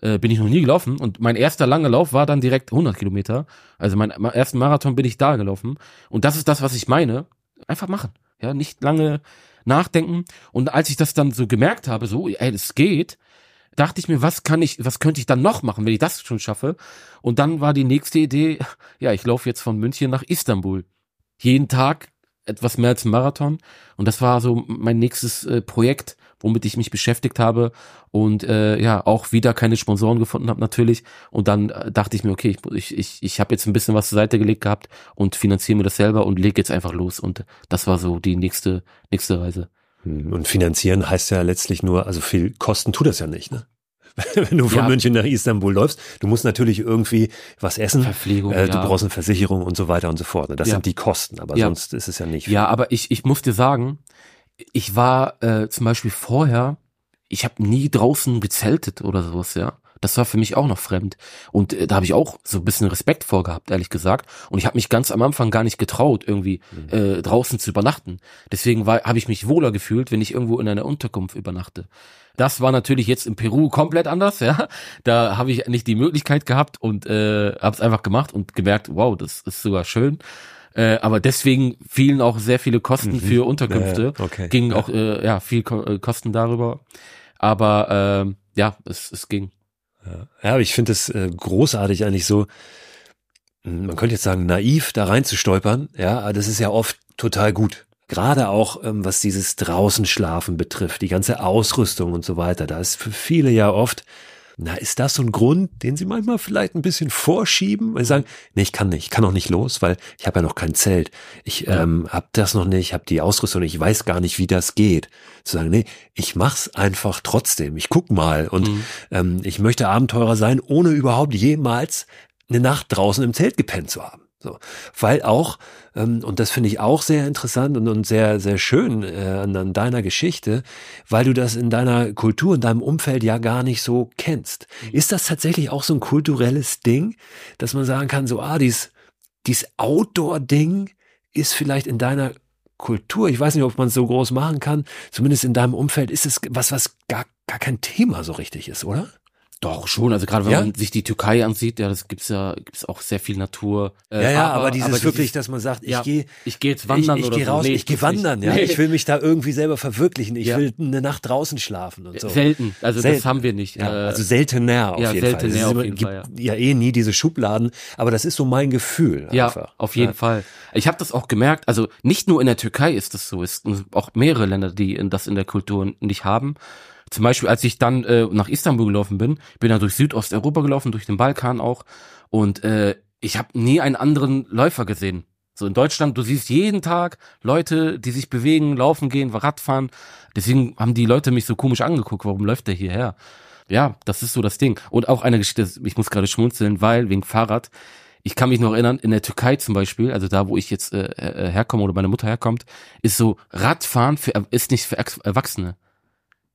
äh, bin ich noch nie gelaufen und mein erster langer Lauf war dann direkt 100 Kilometer. Also mein ersten Marathon bin ich da gelaufen und das ist das, was ich meine. Einfach machen, ja, nicht lange nachdenken. Und als ich das dann so gemerkt habe, so, ey, es geht, dachte ich mir, was kann ich, was könnte ich dann noch machen, wenn ich das schon schaffe? Und dann war die nächste Idee, ja, ich laufe jetzt von München nach Istanbul jeden Tag etwas mehr als ein Marathon. Und das war so mein nächstes äh, Projekt, womit ich mich beschäftigt habe und äh, ja, auch wieder keine Sponsoren gefunden habe natürlich. Und dann äh, dachte ich mir, okay, ich, ich, ich, habe jetzt ein bisschen was zur Seite gelegt gehabt und finanziere mir das selber und lege jetzt einfach los. Und das war so die nächste, nächste Reise. Hm, und finanzieren heißt ja letztlich nur, also viel Kosten tut das ja nicht, ne? wenn du von ja. München nach Istanbul läufst. Du musst natürlich irgendwie was essen. Verpflegung. Äh, du ja. brauchst eine Versicherung und so weiter und so fort. Ne? Das ja. sind die Kosten, aber sonst ist es ja nicht. Ja, aber ich, ich muss dir sagen, ich war äh, zum Beispiel vorher, ich habe nie draußen gezeltet oder sowas, ja. Das war für mich auch noch fremd. Und äh, da habe ich auch so ein bisschen Respekt vorgehabt, ehrlich gesagt. Und ich habe mich ganz am Anfang gar nicht getraut, irgendwie mhm. äh, draußen zu übernachten. Deswegen habe ich mich wohler gefühlt, wenn ich irgendwo in einer Unterkunft übernachte. Das war natürlich jetzt in Peru komplett anders, ja. Da habe ich nicht die Möglichkeit gehabt und äh, habe es einfach gemacht und gemerkt, wow, das ist sogar schön. Äh, aber deswegen fielen auch sehr viele Kosten mhm. für Unterkünfte. Ja, okay. Gingen auch äh, ja viel Ko äh, Kosten darüber. Aber äh, ja, es, es ging. Ja, aber ich finde es äh, großartig eigentlich so, man könnte jetzt sagen, naiv da reinzustolpern, ja, aber das ist ja oft total gut. Gerade auch, ähm, was dieses draußen schlafen betrifft, die ganze Ausrüstung und so weiter, da ist für viele ja oft, na, ist das so ein Grund, den sie manchmal vielleicht ein bisschen vorschieben? Weil sie sagen, nee, ich kann nicht, ich kann auch nicht los, weil ich habe ja noch kein Zelt. Ich ja. ähm, habe das noch nicht, habe die Ausrüstung nicht, ich weiß gar nicht, wie das geht. Zu sagen, nee, ich mach's einfach trotzdem. Ich guck mal und mhm. ähm, ich möchte Abenteurer sein, ohne überhaupt jemals eine Nacht draußen im Zelt gepennt zu haben. So, weil auch, ähm, und das finde ich auch sehr interessant und, und sehr, sehr schön äh, an, an deiner Geschichte, weil du das in deiner Kultur, in deinem Umfeld ja gar nicht so kennst. Mhm. Ist das tatsächlich auch so ein kulturelles Ding, dass man sagen kann, so, ah, dies, dies Outdoor-Ding ist vielleicht in deiner Kultur, ich weiß nicht, ob man es so groß machen kann, zumindest in deinem Umfeld ist es was, was gar, gar kein Thema so richtig ist, oder? Doch, schon. Also gerade wenn ja? man sich die Türkei ansieht, ja, das gibt's ja, gibt's auch sehr viel Natur. Äh, ja, ja, aber, aber dieses aber wirklich, dieses, dass man sagt, ich ja, gehe, ich gehe jetzt wandern ich, ich oder geh raus, so. Nee, ich gehe wandern, ja. Nee. Ich will mich da irgendwie selber verwirklichen. Ich ja. will eine Nacht draußen schlafen und so. Selten, also Selten. das haben wir nicht. Ja, äh, also seltener auf ja, jeden seltener Fall. Auf jeden gibt Fall ja. ja eh nie diese Schubladen, aber das ist so mein Gefühl. Ja, einfach. auf jeden Fall. Ich habe das auch gemerkt. Also nicht nur in der Türkei ist das so, es sind auch mehrere Länder, die das in der Kultur nicht haben. Zum Beispiel, als ich dann äh, nach Istanbul gelaufen bin, bin da durch Südosteuropa gelaufen, durch den Balkan auch. Und äh, ich habe nie einen anderen Läufer gesehen. So in Deutschland, du siehst jeden Tag Leute, die sich bewegen, laufen gehen, Radfahren. Deswegen haben die Leute mich so komisch angeguckt, warum läuft der hierher? Ja, das ist so das Ding. Und auch eine Geschichte, ich muss gerade schmunzeln, weil wegen Fahrrad, ich kann mich noch erinnern, in der Türkei zum Beispiel, also da, wo ich jetzt äh, äh herkomme oder meine Mutter herkommt, ist so Radfahren für, ist nicht für Erwachsene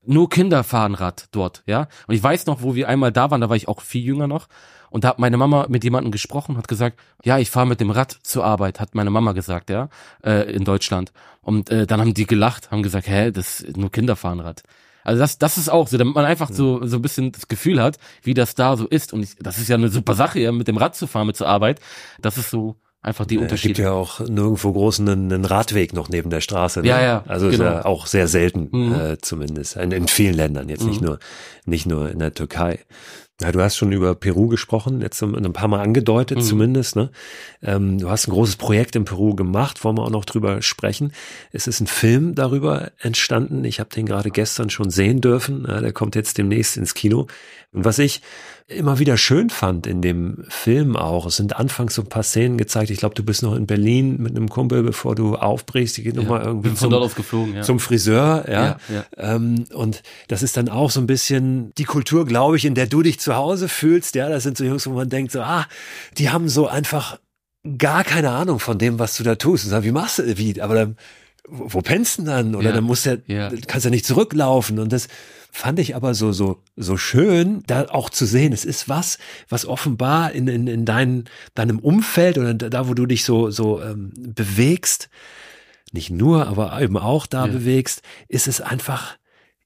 nur Kinder fahren Rad dort, ja. Und ich weiß noch, wo wir einmal da waren, da war ich auch viel jünger noch. Und da hat meine Mama mit jemandem gesprochen, hat gesagt, ja, ich fahre mit dem Rad zur Arbeit, hat meine Mama gesagt, ja, äh, in Deutschland. Und äh, dann haben die gelacht, haben gesagt, hä, das nur Kinder fahren Rad. Also das, das ist auch so, damit man einfach so, so ein bisschen das Gefühl hat, wie das da so ist. Und ich, das ist ja eine super Sache, ja, mit dem Rad zu fahren, mit zur Arbeit. Das ist so einfach die Unterschiede. Es gibt ja auch nirgendwo großen einen, Radweg noch neben der Straße. Ne? Ja, ja, Also genau. ist ja auch sehr selten, Mhm. äh, zumindest. In, in vielen Ländern, jetzt nicht Mhm. nur, nicht nur in der Türkei. Ja, du hast schon über Peru gesprochen, jetzt ein paar Mal angedeutet Mhm. zumindest. Ne? Ähm, du hast ein großes Projekt in Peru gemacht, wollen wir auch noch drüber sprechen. Es ist ein Film darüber entstanden. Ich habe den gerade gestern schon sehen dürfen. Ja, der kommt jetzt demnächst ins Kino. Und was ich immer wieder schön fand in dem Film auch, es sind anfangs so ein paar Szenen gezeigt. Ich glaube, du bist noch in Berlin mit einem Kumpel, bevor du aufbrichst. Die geht ja, nochmal irgendwie bin von zum, geflogen, ja. zum Friseur, ja. Ja, ja. Ähm, und das ist dann auch so ein bisschen die Kultur, glaube ich, in der du dich zu Hause fühlst. Ja, das sind so Jungs, wo man denkt, so, ah, die haben so einfach gar keine Ahnung von dem, was du da tust. Und sagen, wie machst du, wie, aber dann, wo, wo pennst du denn dann? Oder Ja, dann musst du, ja. ja. kannst ja nicht zurücklaufen. Und das fand ich aber so, so, so schön, da auch zu sehen. Es ist was, was offenbar in, in, in dein, deinem Umfeld oder da, wo du dich so, so ähm, bewegst, nicht nur, aber eben auch da Ja. bewegst, ist es einfach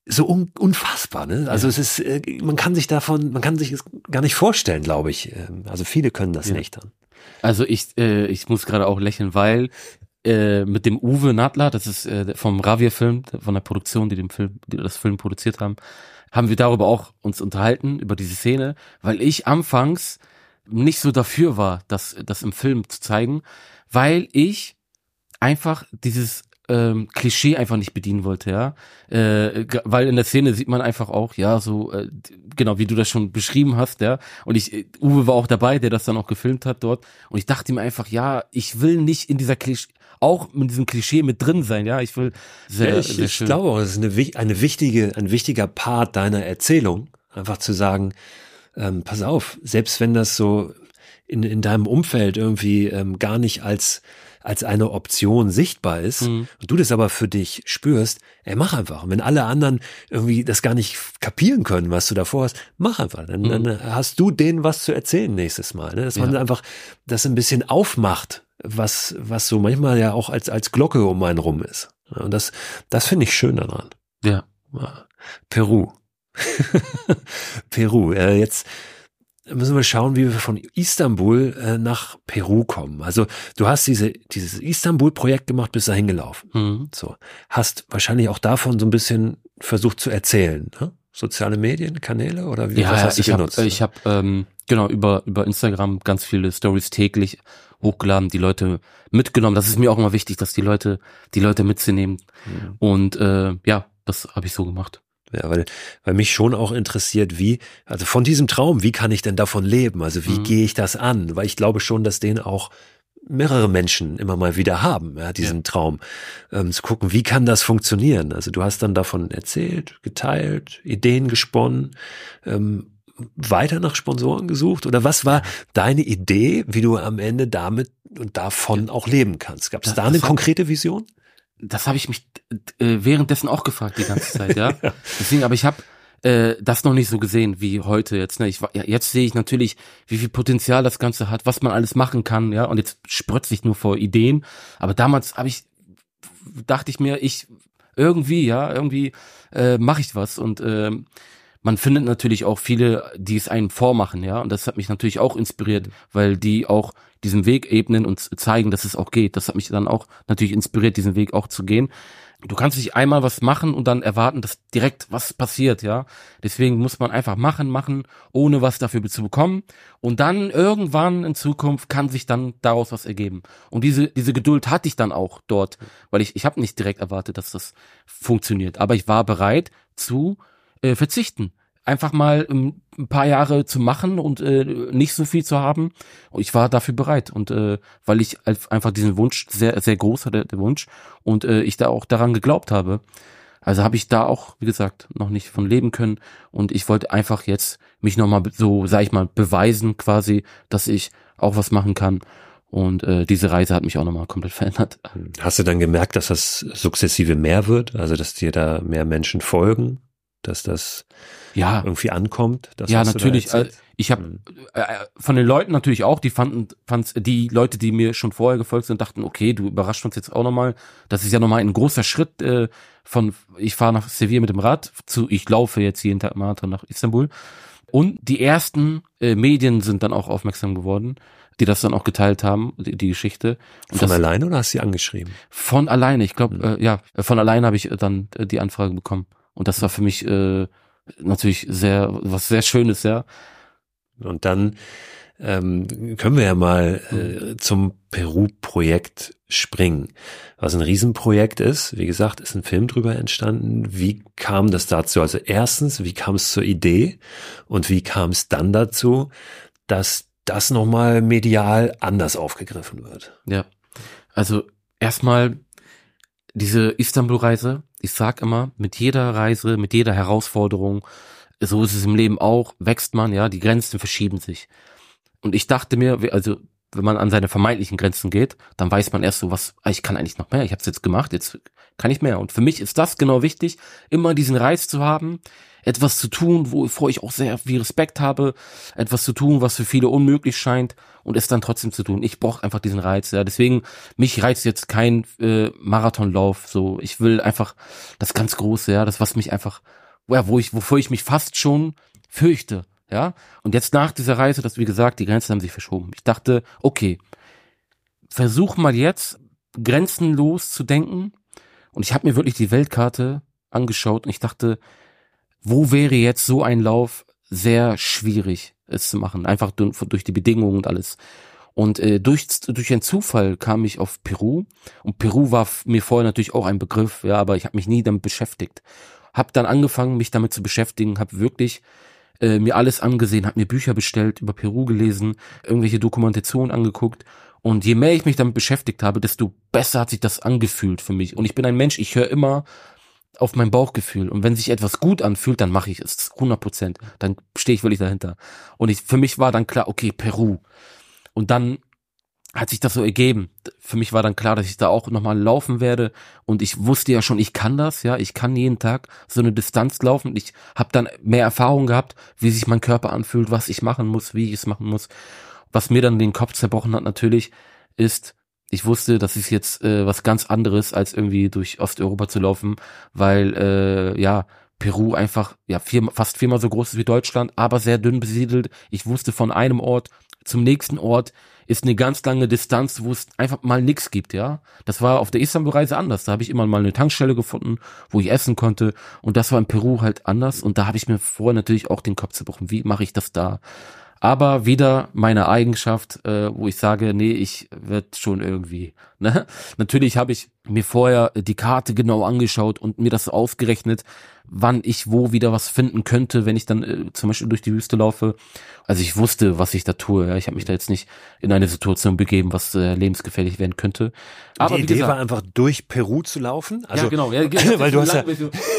so un unfassbar. Ne? Also Ja. es ist, äh, man kann sich davon, man kann sich es gar nicht vorstellen, glaube ich. Ähm, Also viele können das Ja. nicht dann. Also ich, äh, ich muss gerade auch lächeln, weil äh, mit dem Uwe Nadler, das ist äh, vom Ravier-Film, von der Produktion, die den Film, die das Film produziert haben, haben wir darüber auch uns unterhalten, über diese Szene, weil ich anfangs nicht so dafür war, das, das im Film zu zeigen, weil ich einfach dieses ähm, Klischee einfach nicht bedienen wollte, ja. Äh, weil in der Szene sieht man einfach auch, ja, so, äh, genau, wie du das schon beschrieben hast, ja. Und ich, äh, Uwe war auch dabei, der das dann auch gefilmt hat dort. Und ich dachte mir einfach, ja, ich will nicht in dieser Klischee, auch mit diesem Klischee mit drin sein, ja. Ich will sehr, Ja, ich, sehr ich schön. glaube auch, das ist eine, eine wichtige, ein wichtiger Part deiner Erzählung, einfach zu sagen, ähm, pass auf, selbst wenn das so in, in deinem Umfeld irgendwie ähm, gar nicht als als eine Option sichtbar ist Mhm. und du das aber für dich spürst, ey, mach einfach. Und wenn alle anderen irgendwie das gar nicht kapieren können, was du davor hast, mach einfach. Dann, Mhm. dann hast du denen was zu erzählen nächstes Mal. Ne? Dass man Ja. einfach das ein bisschen aufmacht, was, was so manchmal ja auch als, als Glocke um einen rum ist. Und das, das finde ich schön daran. Ja. Peru. Peru. Äh, jetzt müssen wir schauen, wie wir von Istanbul äh, nach Peru kommen. Also du hast diese, dieses Istanbul-Projekt gemacht, bist dahin gelaufen. Mhm. So. Hast wahrscheinlich auch davon so ein bisschen versucht zu erzählen. Ne? Soziale Medien, Kanäle oder wie Ja, was hast du ich habe genutzt? ich hab, ähm, genau über über Instagram ganz viele Stories täglich hochgeladen, die Leute mitgenommen. Das ist mir auch immer wichtig, dass die Leute die Leute mitzunehmen. Mhm. Und äh, ja, das habe ich so gemacht. Ja, weil, weil mich schon auch interessiert, wie, also von diesem Traum, wie kann ich denn davon leben? Also wie Mhm. gehe ich das an? Weil ich glaube schon, dass den auch mehrere Menschen immer mal wieder haben, ja, diesen Traum, ähm, zu gucken, wie kann das funktionieren? Also du hast dann davon erzählt, geteilt, Ideen gesponnen, ähm, weiter nach Sponsoren gesucht oder was war deine Idee, wie du am Ende damit und davon auch leben kannst? Gab es da eine konkrete Vision? Das habe ich mich äh, währenddessen auch gefragt die ganze Zeit, ja. Deswegen, aber ich habe äh, das noch nicht so gesehen wie heute jetzt. Ne? Ich, war- ja, jetzt sehe ich natürlich, wie viel Potenzial das Ganze hat, was man alles machen kann, ja. Und jetzt sprötze ich nur vor Ideen. Aber damals habe ich, dachte ich mir, ich irgendwie, ja, irgendwie äh, mache ich was und ähm, man findet natürlich auch viele, die es einem vormachen, ja, und das hat mich natürlich auch inspiriert, weil die auch diesen Weg ebnen und zeigen, dass es auch geht. Das hat mich dann auch natürlich inspiriert, diesen Weg auch zu gehen. Du kannst nicht einmal was machen und dann erwarten, dass direkt was passiert, ja. Deswegen muss man einfach machen, machen, ohne was dafür zu bekommen. Und dann irgendwann in Zukunft kann sich dann daraus was ergeben. Und diese, diese Geduld hatte ich dann auch dort, weil ich, ich habe nicht direkt erwartet, dass das funktioniert. Aber ich war bereit zu äh, verzichten. Einfach mal ähm, ein paar Jahre zu machen und äh, nicht so viel zu haben. Und ich war dafür bereit. Und äh, weil ich einfach diesen Wunsch sehr, sehr groß hatte, der Wunsch, und äh, ich da auch daran geglaubt habe. Also habe ich da auch, wie gesagt, noch nicht von leben können. Und ich wollte einfach jetzt mich nochmal so, sag ich mal, beweisen quasi, dass ich auch was machen kann. Und äh, diese Reise hat mich auch nochmal komplett verändert. Hast du dann gemerkt, dass das sukzessive mehr wird? Also, dass dir da mehr Menschen folgen? Dass das Ja, irgendwie ankommt? Das, ja, natürlich. Äh, ich habe Mhm. äh, von den Leuten natürlich auch, die fanden, fand's, die Leute, die mir schon vorher gefolgt sind, dachten, okay, du überrascht uns jetzt auch nochmal. Das ist ja nochmal ein großer Schritt äh, von, ich fahre nach Sevilla mit dem Rad zu, ich laufe jetzt jeden Tag Marathon nach Istanbul. Und die ersten äh, Medien sind dann auch aufmerksam geworden, die das dann auch geteilt haben, die, die Geschichte. Und Von das, alleine oder hast du sie angeschrieben? von alleine, ich glaube, Mhm. äh, ja, von alleine habe ich äh, dann äh, die Anfrage bekommen. Und das war für mich äh, natürlich sehr, was sehr Schönes, ja. Und dann ähm, können wir ja mal äh, zum Peru-Projekt springen, was ein Riesenprojekt ist. Wie gesagt, ist ein Film drüber entstanden. Wie kam das dazu? Also erstens, wie kam es zur Idee und wie kam es dann dazu, dass das nochmal medial anders aufgegriffen wird? Ja. Also erstmal diese Istanbul-Reise. Ich sag immer, mit jeder Reise, mit jeder Herausforderung, so ist es im Leben auch, wächst man, ja, die Grenzen verschieben sich. Und ich dachte mir, also wenn man an seine vermeintlichen Grenzen geht, dann weiß man erst so, was, ah, ich kann eigentlich noch mehr, ich habe es jetzt gemacht, jetzt kann ich mehr. Und für mich ist das genau wichtig, immer diesen Reiz zu haben, etwas zu tun, wovor ich auch sehr viel Respekt habe, etwas zu tun, was für viele unmöglich scheint und es dann trotzdem zu tun. Ich brauche einfach diesen Reiz. Ja, deswegen mich reizt jetzt kein äh, Marathonlauf. So, ich will einfach das ganz Große, ja, das was mich einfach, ja, wo ich, wovor ich mich fast schon fürchte. Ja, und jetzt nach dieser Reise, das wie gesagt, die Grenzen haben sich verschoben. Ich dachte, okay, versuch mal jetzt grenzenlos zu denken. Und ich habe mir wirklich die Weltkarte angeschaut und ich dachte, wo wäre jetzt so ein Lauf sehr schwierig es zu machen, einfach durch, die Bedingungen und alles. Und äh, durch, durch einen Zufall kam ich auf Peru und Peru war mir vorher natürlich auch ein Begriff, ja, aber ich habe mich nie damit beschäftigt. Hab dann angefangen, mich damit zu beschäftigen, habe wirklich äh, mir alles angesehen, habe mir Bücher bestellt, über Peru gelesen, irgendwelche Dokumentationen angeguckt. Und je mehr ich mich damit beschäftigt habe, desto besser hat sich das angefühlt für mich. Und ich bin ein Mensch, ich höre immer auf mein Bauchgefühl. Und wenn sich etwas gut anfühlt, dann mache ich es 100 Prozent. Dann stehe ich wirklich dahinter. Und ich, für mich war dann klar, okay, Peru. Und dann hat sich das so ergeben. Für mich war dann klar, dass ich da auch nochmal laufen werde. Und ich wusste ja schon, ich kann das, ja, ich kann jeden Tag so eine Distanz laufen. Ich habe dann mehr Erfahrung gehabt, wie sich mein Körper anfühlt, was ich machen muss, wie ich es machen muss. Was mir dann den Kopf zerbrochen hat natürlich, ist, ich wusste, das ist jetzt äh, was ganz anderes, als irgendwie durch Osteuropa zu laufen, weil äh, ja Peru einfach ja vier, fast viermal so groß ist wie Deutschland, aber sehr dünn besiedelt. Ich wusste von einem Ort zum nächsten Ort ist eine ganz lange Distanz, wo es einfach mal nix gibt, ja. Das war auf der Istanbul-Reise anders. Da habe ich immer mal eine Tankstelle gefunden, wo ich essen konnte. Und das war in Peru halt anders. Und da habe ich mir vorher natürlich auch den Kopf zerbrochen. Wie mache ich das da? Aber wieder meine Eigenschaft, äh, wo ich sage, nee, ich werd schon irgendwie. Ne? Natürlich habe ich mir vorher die Karte genau angeschaut und mir das ausgerechnet, wann ich wo wieder was finden könnte, wenn ich dann äh, zum Beispiel durch die Wüste laufe. Also ich wusste, was ich da tue. Ja? Ich habe mich da jetzt nicht in eine Situation begeben, was äh, lebensgefährlich werden könnte. Aber die Idee gesagt, war einfach durch Peru zu laufen. Also, ja, genau, ja, weil du hast ja,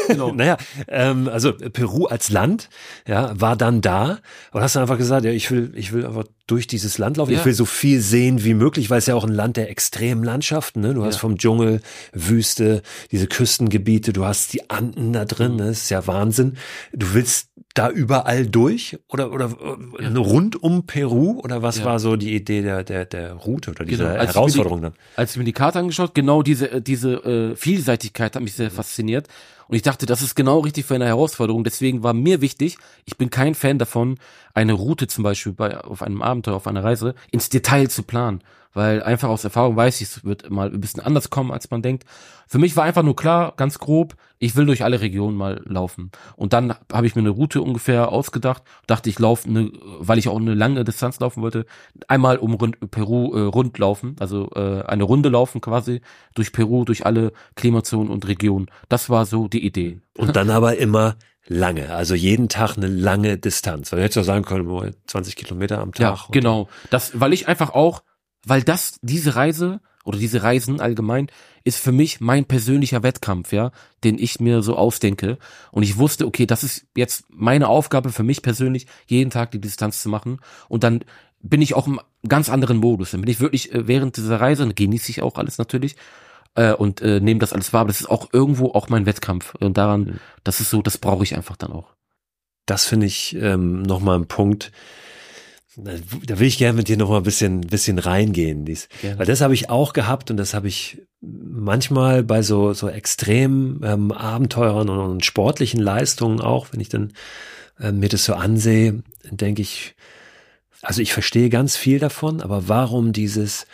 genau. naja, ähm, also Peru als Land, ja, war dann da und hast dann einfach gesagt, ja, ich will, ich will einfach durch dieses Land laufen. Ja. Ich will so viel sehen wie möglich, weil es ja auch ein Land der extremen Landschaften, ne? Du hast Ja. vom Dschungel, Wüste, diese Küstengebiete, du hast die Anden da Mhm. drin, ne? Das ist ja Wahnsinn. Du willst da überall durch oder oder äh, rund um Peru oder was Ja. war so die Idee der der der Route oder dieser Genau, mir die- Herausforderung dann? als ich mir die Karte angeschaut, genau diese, äh, diese äh, Vielseitigkeit hat mich sehr fasziniert. Und ich dachte, das ist genau richtig für eine Herausforderung. Deswegen war mir wichtig, ich bin kein Fan davon, eine Route zum Beispiel bei, auf einem Abenteuer, auf einer Reise, ins Detail zu planen. Weil einfach aus Erfahrung weiß ich, es wird mal ein bisschen anders kommen, als man denkt. Für mich war einfach nur klar, ganz grob, ich will durch alle Regionen mal laufen. Und dann habe ich mir eine Route ungefähr ausgedacht, dachte ich laufe, eine, weil ich auch eine lange Distanz laufen wollte, einmal um rund, Peru äh, rund laufen, also äh, eine Runde laufen quasi durch Peru, durch alle Klimazonen und Regionen. Das war so die Idee. Und dann aber immer lange, also jeden Tag eine lange Distanz. Weil du hättest ja sagen können, oh, 20 Kilometer am Ja, Tag. genau. Das, weil ich einfach auch, weil das, diese Reise oder diese Reisen allgemein ist für mich mein persönlicher Wettkampf, ja, den ich mir so ausdenke. Und ich wusste, okay, das ist jetzt meine Aufgabe für mich persönlich, jeden Tag die Distanz zu machen. Und dann bin ich auch im ganz anderen Modus. Dann bin ich wirklich äh, während dieser Reise, dann genieße ich auch alles natürlich, äh, und äh, nehme das alles wahr. Aber das ist auch irgendwo auch mein Wettkampf. Und daran, Mhm. das ist so, das brauche ich einfach dann auch. Das finde ich ähm, nochmal ein Punkt. Da will ich gerne mit dir nochmal ein bisschen, bisschen reingehen. Dies. Gerne. Weil das habe ich auch gehabt und das habe ich manchmal bei so, so extremen ähm, Abenteurern und, und sportlichen Leistungen auch, wenn ich dann ähm, mir das so ansehe, denke ich, also ich verstehe ganz viel davon, aber warum dieses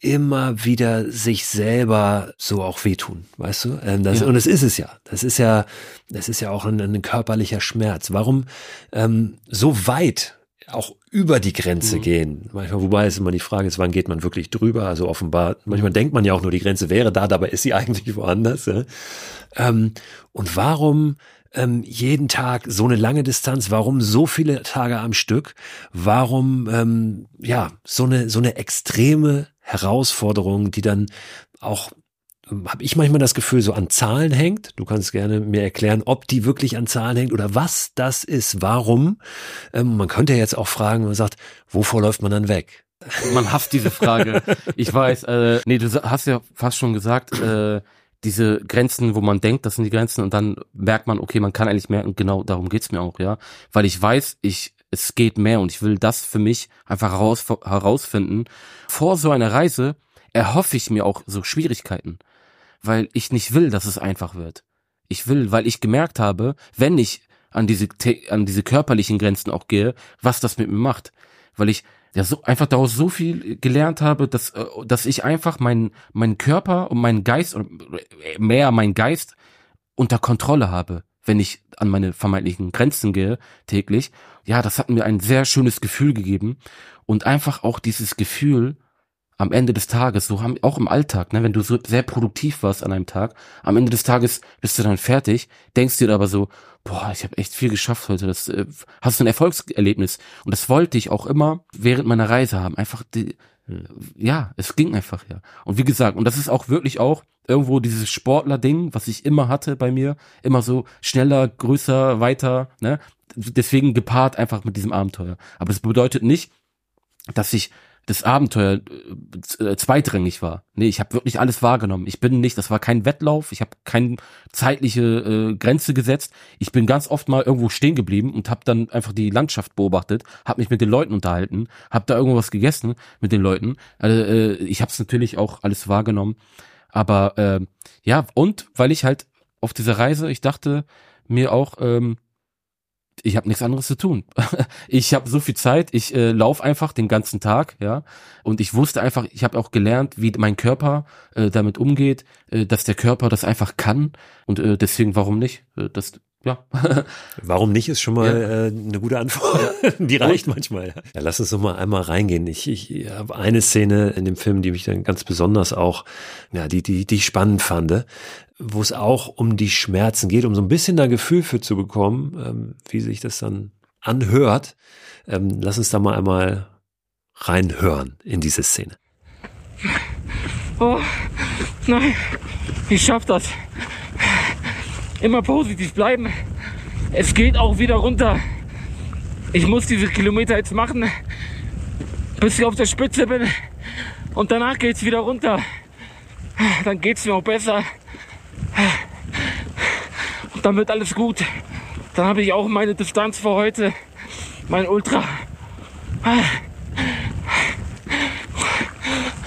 immer wieder sich selber so auch wehtun, weißt du? Ähm, das, Ja. Und das ist es ja. Das ist ja, das ist ja auch ein, ein körperlicher Schmerz. Warum ähm, so weit auch über die Grenze Mhm. gehen? Manchmal, wobei es immer die Frage ist, wann geht man wirklich drüber? Also offenbar, manchmal denkt man ja auch nur, die Grenze wäre da, dabei ist sie eigentlich woanders. Ja? Ähm, und warum ähm, jeden Tag so eine lange Distanz? Warum so viele Tage am Stück? Warum ähm, ja so eine so eine extreme Herausforderung, die dann auch habe ich manchmal das Gefühl, so an Zahlen hängt. Du kannst gerne mir erklären, ob die wirklich an Zahlen hängt oder was das ist, warum. Ähm, man könnte jetzt auch fragen, man sagt, wovor läuft man dann weg? Man hasst diese Frage. Ich weiß, äh, nee, du hast ja fast schon gesagt, äh, diese Grenzen, wo man denkt, das sind die Grenzen und dann merkt man, okay, man kann eigentlich und genau darum geht's mir auch, ja. Weil ich weiß, ich, es geht mehr und ich will das für mich einfach heraus, herausfinden. Vor so einer Reise erhoffe ich mir auch so Schwierigkeiten, weil ich nicht will, dass es einfach wird. Ich will, weil ich gemerkt habe, wenn ich an diese, an diese körperlichen Grenzen auch gehe, was das mit mir macht. Weil ich ja so einfach daraus so viel gelernt habe, dass, äh, dass ich einfach meinen meinen Körper und meinen Geist oder mehr meinen Geist unter Kontrolle habe, wenn ich an meine vermeintlichen Grenzen gehe täglich. Ja, das hat mir ein sehr schönes Gefühl gegeben und einfach auch dieses Gefühl am Ende des Tages, so haben auch im Alltag, ne, wenn du so sehr produktiv warst an einem Tag, am Ende des Tages bist du dann fertig, denkst dir aber so, boah, ich habe echt viel geschafft heute, das äh, hast du ein Erfolgserlebnis und das wollte ich auch immer während meiner Reise haben, einfach die, ja, es ging einfach ja. Und wie gesagt, und das ist auch wirklich auch irgendwo dieses Sportler-Ding, was ich immer hatte bei mir, immer so schneller, größer, weiter, ne? Deswegen gepaart einfach mit diesem Abenteuer. Aber das bedeutet nicht, dass ich das Abenteuer äh, zweitrangig war. Nee, ich habe wirklich alles wahrgenommen. Ich bin nicht, das war kein Wettlauf, ich habe keine zeitliche äh, Grenze gesetzt. Ich bin ganz oft mal irgendwo stehen geblieben und habe dann einfach die Landschaft beobachtet, habe mich mit den Leuten unterhalten, habe da irgendwas gegessen mit den Leuten. Also, äh, ich habe es natürlich auch alles wahrgenommen. Aber äh, ja, und weil ich halt auf dieser Reise, ich dachte mir auch, ähm, ich habe nichts anderes zu tun. ich habe so viel Zeit, ich äh, lauf einfach den ganzen Tag, ja. Und ich wusste einfach, ich habe auch gelernt, wie mein Körper äh, damit umgeht, äh, dass der Körper das einfach kann. Und äh, deswegen, warum nicht? Äh, das, ja. Warum nicht, ist schon mal Ja. äh, eine gute Antwort. Die reicht manchmal. Ja, lass uns noch mal einmal reingehen. Ich, ich habe eine Szene in dem Film, die mich dann ganz besonders auch, ja, die, die, die ich spannend fand, wo es auch um die Schmerzen geht, um so ein bisschen da Gefühl für zu bekommen, ähm, wie sich das dann anhört. Ähm, lass uns da mal einmal reinhören in diese Szene. Oh, nein, ich schaff das. Immer positiv bleiben. Es geht auch wieder runter. Ich muss diese Kilometer jetzt machen, bis ich auf der Spitze bin. Und danach geht's wieder runter. Dann geht's mir auch besser. Und dann wird alles gut. Dann habe ich auch meine Distanz für heute. Mein Ultra.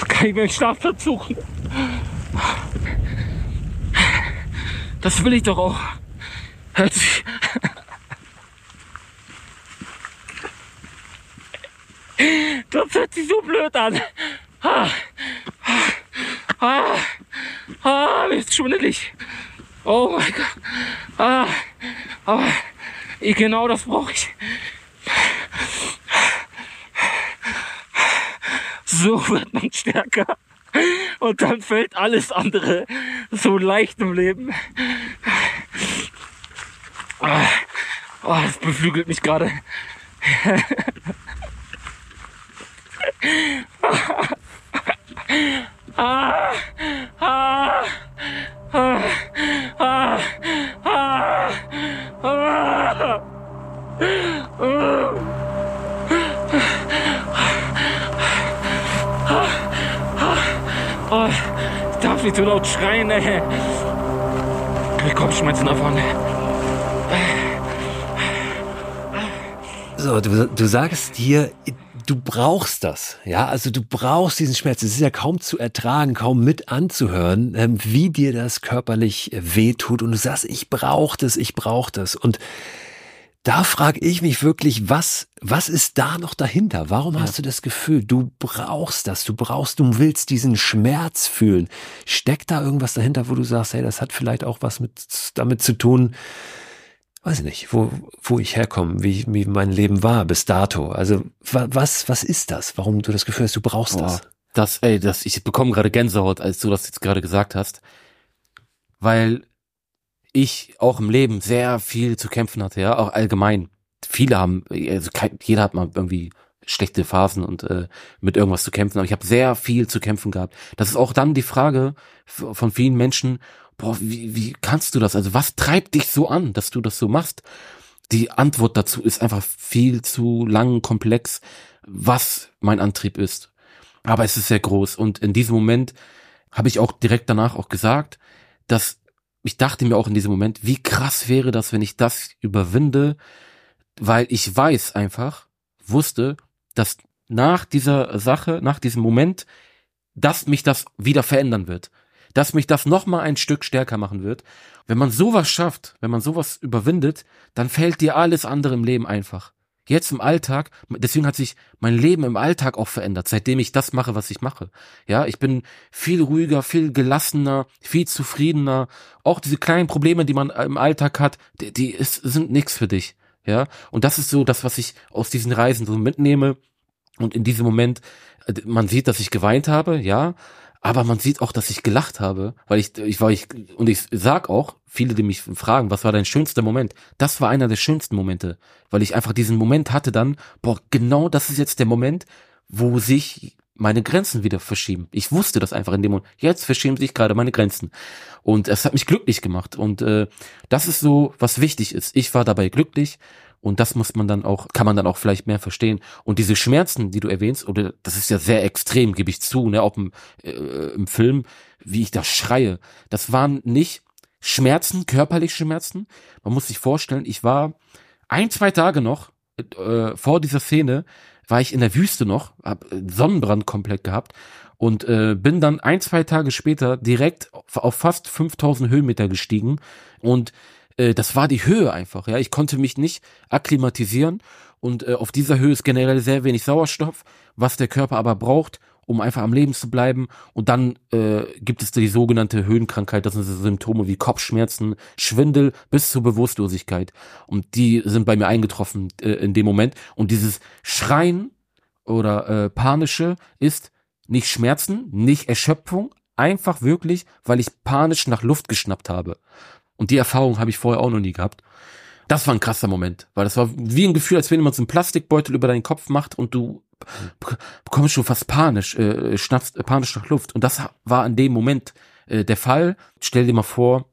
Kann ich mir einen Schlafplatz suchen? Das will ich doch auch. Hört sich. Das hört sich so blöd an. Ah, ah, ah, mir ist schwindelig. Oh mein Gott. Ah, aber ich, genau das brauche ich. So wird man stärker. Und dann fällt alles andere so leicht im Leben. Ah, Oh, das beflügelt mich gerade. Ah. Oh, ich darf nicht so laut schreien, ey. Ich Kopfschmerzen davon. So, du, du sagst dir, du brauchst das, ja, also du brauchst diesen Schmerz. Es ist ja kaum zu ertragen, kaum mit anzuhören, ähm, wie dir das körperlich wehtut. Und du sagst, ich brauche das, ich brauche das. Und da frage ich mich wirklich, was, was ist da noch dahinter? Warum ja. hast du das Gefühl, du brauchst das, du brauchst, du willst diesen Schmerz fühlen? Steckt da irgendwas dahinter, wo du sagst, hey, das hat vielleicht auch was mit, damit zu tun, weiß ich nicht, wo, wo ich herkomme, wie, wie mein Leben war bis dato. Also, was, was ist das? Warum du das Gefühl hast, du brauchst oh, das? Das, ey, das, ich bekomme gerade Gänsehaut, als du das jetzt gerade gesagt hast. Weil ich auch im Leben sehr viel zu kämpfen hatte, ja, auch allgemein. Viele haben, also jeder hat mal irgendwie schlechte Phasen und äh, mit irgendwas zu kämpfen, aber ich habe sehr viel zu kämpfen gehabt. Das ist auch dann die Frage von vielen Menschen, boah, wie, wie kannst du das? Also was treibt dich so an, dass du das so machst? Die Antwort dazu ist einfach viel zu lang, komplex, was mein Antrieb ist. Aber es ist sehr groß und in diesem Moment habe ich auch direkt danach auch gesagt, dass ich dachte mir auch in diesem Moment, wie krass wäre das, wenn ich das überwinde, weil ich weiß einfach, wusste, dass nach dieser Sache, nach diesem Moment, dass mich das wieder verändern wird, dass mich das noch mal ein Stück stärker machen wird. Wenn man sowas schafft, wenn man sowas überwindet, dann fällt dir alles andere im Leben einfach jetzt im Alltag, deswegen hat sich mein Leben im Alltag auch verändert, seitdem ich das mache, was ich mache. Ja, ich bin viel ruhiger, viel gelassener, viel zufriedener. Auch diese kleinen Probleme, die man im Alltag hat, die, die ist, sind nichts für dich. Ja, und das ist so das, was ich aus diesen Reisen so mitnehme. Und in diesem Moment, äh, man sieht, dass ich geweint habe, ja, aber man sieht auch, dass ich gelacht habe, weil ich, ich war ich und ich sag auch, viele, die mich fragen, was war dein schönster Moment? Das war einer der schönsten Momente, weil ich einfach diesen Moment hatte dann, boah, genau das ist jetzt der Moment, wo sich meine Grenzen wieder verschieben. Ich wusste das einfach in dem Moment. Jetzt verschieben sich gerade meine Grenzen. Und es hat mich glücklich gemacht. Und äh, das ist so, was wichtig ist. Ich war dabei glücklich und das muss man dann auch, kann man dann auch vielleicht mehr verstehen. Und diese Schmerzen, die du erwähnst, oder das ist ja sehr extrem, gebe ich zu, ne, auch im, äh, im Film, wie ich da schreie. Das waren nicht Schmerzen, körperliche Schmerzen. Man muss sich vorstellen, ich war ein, zwei Tage noch äh, vor dieser Szene, war ich in der Wüste noch, hab Sonnenbrand komplett gehabt und äh, bin dann ein, zwei Tage später direkt auf fast 5000 Höhenmeter gestiegen und äh, das war die Höhe einfach, ja. Ich konnte mich nicht akklimatisieren und äh, auf dieser Höhe ist generell sehr wenig Sauerstoff, was der Körper aber braucht, um einfach am Leben zu bleiben. Und dann äh, gibt es die sogenannte Höhenkrankheit, das sind Symptome wie Kopfschmerzen, Schwindel bis zur Bewusstlosigkeit. Und die sind bei mir eingetroffen äh, in dem Moment. Und dieses Schreien oder äh, panische ist nicht Schmerzen, nicht Erschöpfung, einfach wirklich, weil ich panisch nach Luft geschnappt habe. Und die Erfahrung habe ich vorher auch noch nie gehabt. Das war ein krasser Moment, weil das war wie ein Gefühl, als wenn jemand so einen Plastikbeutel über deinen Kopf macht und du bekommst schon fast panisch, äh, schnappst äh, panisch nach Luft. Und das war in dem Moment äh, der Fall. Stell dir mal vor,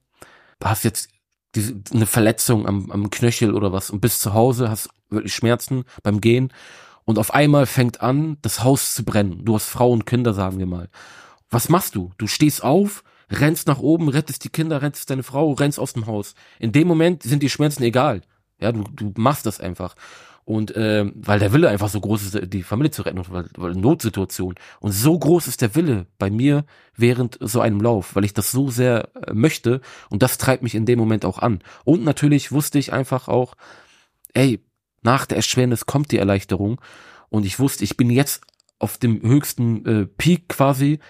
du hast jetzt diese, eine Verletzung am, am Knöchel oder was und bist zu Hause, hast wirklich Schmerzen beim Gehen und auf einmal fängt an, das Haus zu brennen. Du hast Frau und Kinder, sagen wir mal. Was machst du? Du stehst auf, rennst nach oben, rettest die Kinder, rettest deine Frau, rennst aus dem Haus. In dem Moment sind die Schmerzen egal. Ja, du, du machst das einfach. Und äh, weil der Wille einfach so groß ist, die Familie zu retten, weil, weil Notsituation. Und so groß ist der Wille bei mir während so einem Lauf, weil ich das so sehr äh, möchte. Und das treibt mich in dem Moment auch an. Und natürlich wusste ich einfach auch, ey, nach der Erschwernis kommt die Erleichterung. Und ich wusste, ich bin jetzt auf dem höchsten äh, Peak quasi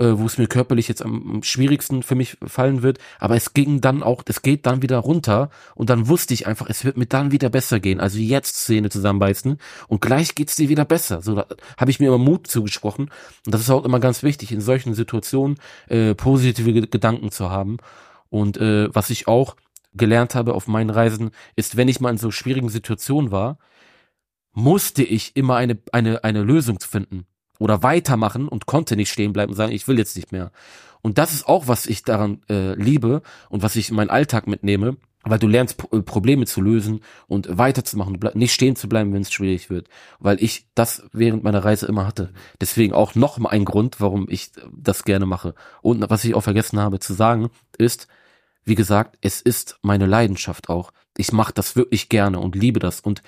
äh, wo es mir körperlich jetzt am, schwierigsten für mich fallen wird. Aber es ging dann auch, es geht dann wieder runter und dann wusste ich einfach, es wird mir dann wieder besser gehen. Also jetzt Zähne zusammenbeißen und gleich geht's dir wieder besser. So habe ich mir immer Mut zugesprochen und das ist auch immer ganz wichtig in solchen Situationen äh, positive Gedanken zu haben. Und äh, was ich auch gelernt habe auf meinen Reisen, ist, wenn ich mal in so schwierigen Situationen war, musste ich immer eine, eine, eine Lösung finden oder weitermachen und konnte nicht stehen bleiben und sagen, ich will jetzt nicht mehr. Und das ist auch, was ich daran äh, liebe und was ich in meinen Alltag mitnehme. weil du lernst P- Probleme zu lösen und weiterzumachen, nicht stehen zu bleiben, wenn es schwierig wird, weil ich das während meiner Reise immer hatte. Deswegen auch noch mal ein Grund, warum ich das gerne mache. Und was ich auch vergessen habe zu sagen, ist, wie gesagt, es ist meine Leidenschaft auch. Ich mache das wirklich gerne und liebe das und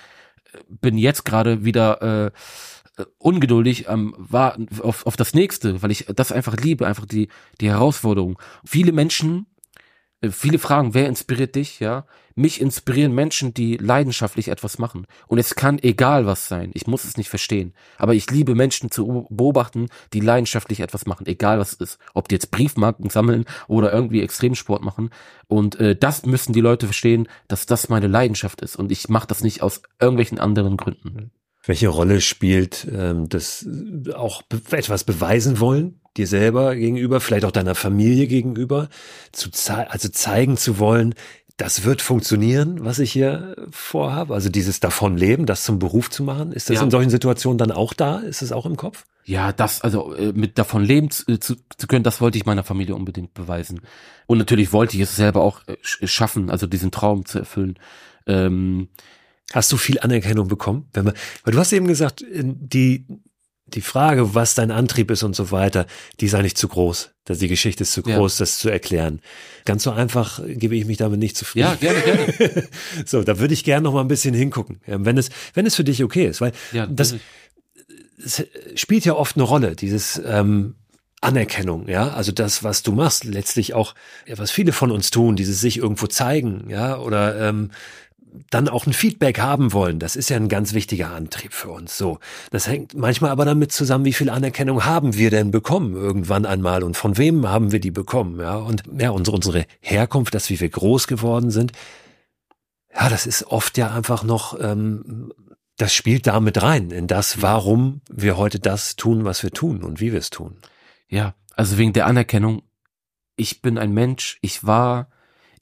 äh, bin jetzt gerade wieder äh, äh, ungeduldig am warten auf, auf das nächste, weil ich das einfach liebe, einfach die die Herausforderung. Viele Menschen äh, Viele fragen, wer inspiriert dich, ja? Mich inspirieren Menschen, die leidenschaftlich etwas machen. Und es kann egal was sein. Ich muss es nicht verstehen. Aber ich liebe Menschen zu beobachten, die leidenschaftlich etwas machen, egal was es ist. Ob die jetzt Briefmarken sammeln oder irgendwie Extremsport machen. Und äh, das müssen die Leute verstehen, dass das meine Leidenschaft ist. Und ich mache das nicht aus irgendwelchen anderen Gründen. Welche Rolle spielt ähm, das äh, auch etwas beweisen wollen, dir selber gegenüber, vielleicht auch deiner Familie gegenüber, zu zei also zeigen zu wollen, das wird funktionieren, was ich hier vorhabe? Also dieses Davonleben, das zum Beruf zu machen, ist das Ja. in solchen Situationen dann auch da? Ist es auch im Kopf? Ja, das, also äh, mit davon leben zu, äh, zu, zu können, das wollte ich meiner Familie unbedingt beweisen. Und natürlich wollte ich es selber auch sch- schaffen, also diesen Traum zu erfüllen. Ähm, Hast du viel Anerkennung bekommen? Wenn man, weil du hast eben gesagt, äh, die, die Frage, was dein Antrieb ist und so weiter, die ist eigentlich zu groß. dass Die Geschichte ist zu Ja. groß, das zu erklären. Ganz so einfach gebe ich mich damit nicht zufrieden. ja, gerne, gerne. So, da würde ich gerne noch mal ein bisschen hingucken, ja, wenn es, wenn es für dich okay ist, weil Ja, das es spielt ja oft eine Rolle, dieses ähm, Anerkennung, ja, also das, was du machst, letztlich auch, ja, was viele von uns tun, dieses sich irgendwo zeigen, ja, oder ähm, dann auch ein Feedback haben wollen. Das ist ja ein ganz wichtiger Antrieb für uns. So, das hängt manchmal aber damit zusammen, wie viel Anerkennung haben wir denn bekommen irgendwann einmal und von wem haben wir die bekommen, ja? Und ja, unsere unsere Herkunft, das wie wir groß geworden sind, ja, das ist oft ja einfach noch, ähm, das spielt da mit rein in das, warum wir heute das tun, was wir tun und wie wir es tun. Ja, also wegen der Anerkennung. Ich bin ein Mensch, ich war,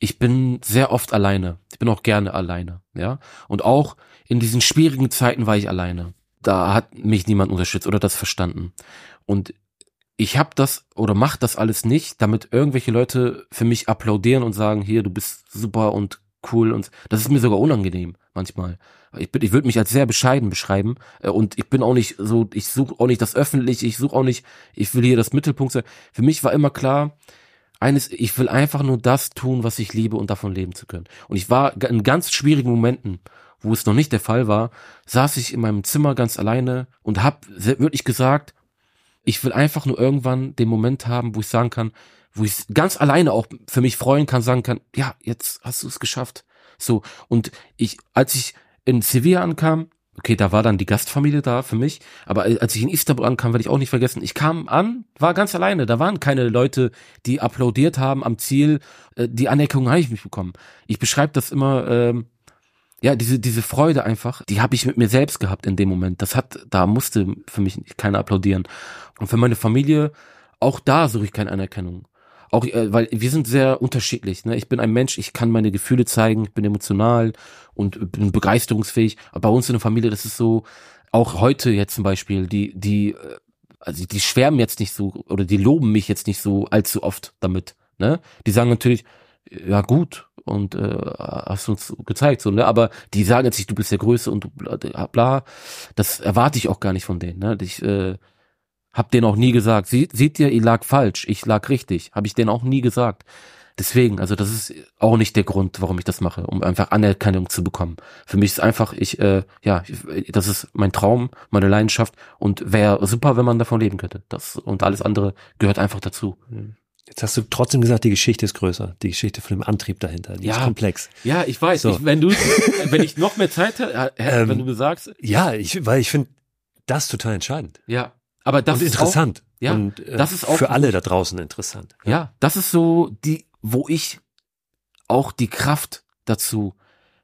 ich bin sehr oft alleine. Ich bin auch gerne alleine, ja. Und auch in diesen schwierigen Zeiten war ich alleine. Da hat mich niemand unterstützt oder das verstanden. Und ich habe das oder mach das alles nicht, damit irgendwelche Leute für mich applaudieren und sagen, hier, du bist super und cool und das ist mir sogar unangenehm manchmal. Ich, ich würde mich als sehr bescheiden beschreiben äh, und ich bin auch nicht so, ich suche auch nicht das Öffentliche, ich suche auch nicht, ich will hier das Mittelpunkt sein. Für mich war immer klar, eines, ich will einfach nur das tun, was ich liebe und davon leben zu können. Und ich war in ganz schwierigen Momenten, wo es noch nicht der Fall war, saß ich in meinem Zimmer ganz alleine und hab wirklich gesagt, ich will einfach nur irgendwann den Moment haben, wo ich sagen kann, wo ich ganz alleine auch für mich freuen kann, sagen kann, ja, jetzt hast du es geschafft. So, und ich, als ich in Sevilla ankam, okay, da war dann die Gastfamilie da für mich, aber als ich in Istanbul ankam, werde ich auch nicht vergessen, ich kam an, war ganz alleine, da waren keine Leute, die applaudiert haben am Ziel, äh, die Anerkennung habe ich nicht bekommen. Ich beschreibe das immer, ähm, ja, diese, diese Freude einfach, die habe ich mit mir selbst gehabt in dem Moment. Das hat, da musste für mich keiner applaudieren. Und für meine Familie, auch da suche ich keine Anerkennung. Auch, äh, weil wir sind sehr unterschiedlich. Ne? Ich bin ein Mensch, ich kann meine Gefühle zeigen, ich bin emotional und bin begeisterungsfähig. Aber bei uns in der Familie, das ist so, auch heute jetzt zum Beispiel, die, die, äh, also die schwärmen jetzt nicht so oder die loben mich jetzt nicht so allzu oft damit. Ne? Die sagen natürlich, ja gut und äh, hast uns gezeigt so ne aber die sagen jetzt nicht du bist der Größte und du bla, bla das erwarte ich auch gar nicht von denen ne ich äh, hab denen auch nie gesagt Sie, seht ihr ihr lag falsch ich lag richtig habe ich denen auch nie gesagt deswegen also das ist auch nicht der Grund warum ich das mache um einfach Anerkennung zu bekommen für mich ist einfach ich äh, ja ich, das ist mein Traum meine Leidenschaft und wäre super wenn man davon leben könnte das und alles andere gehört einfach dazu Jetzt hast du trotzdem gesagt, die Geschichte ist größer, die Geschichte von dem Antrieb dahinter, die ist Ja. komplex. Ja, ich weiß. So. Ich, wenn du, wenn ich noch mehr Zeit hätte, Ähm, wenn du mir sagst, Ja, ich, weil ich finde das total entscheidend ja. Aber das und ist interessant. ja, und, äh, das ist auch für alle da draußen interessant. Auch, ja, das ist so die, wo ich auch die Kraft dazu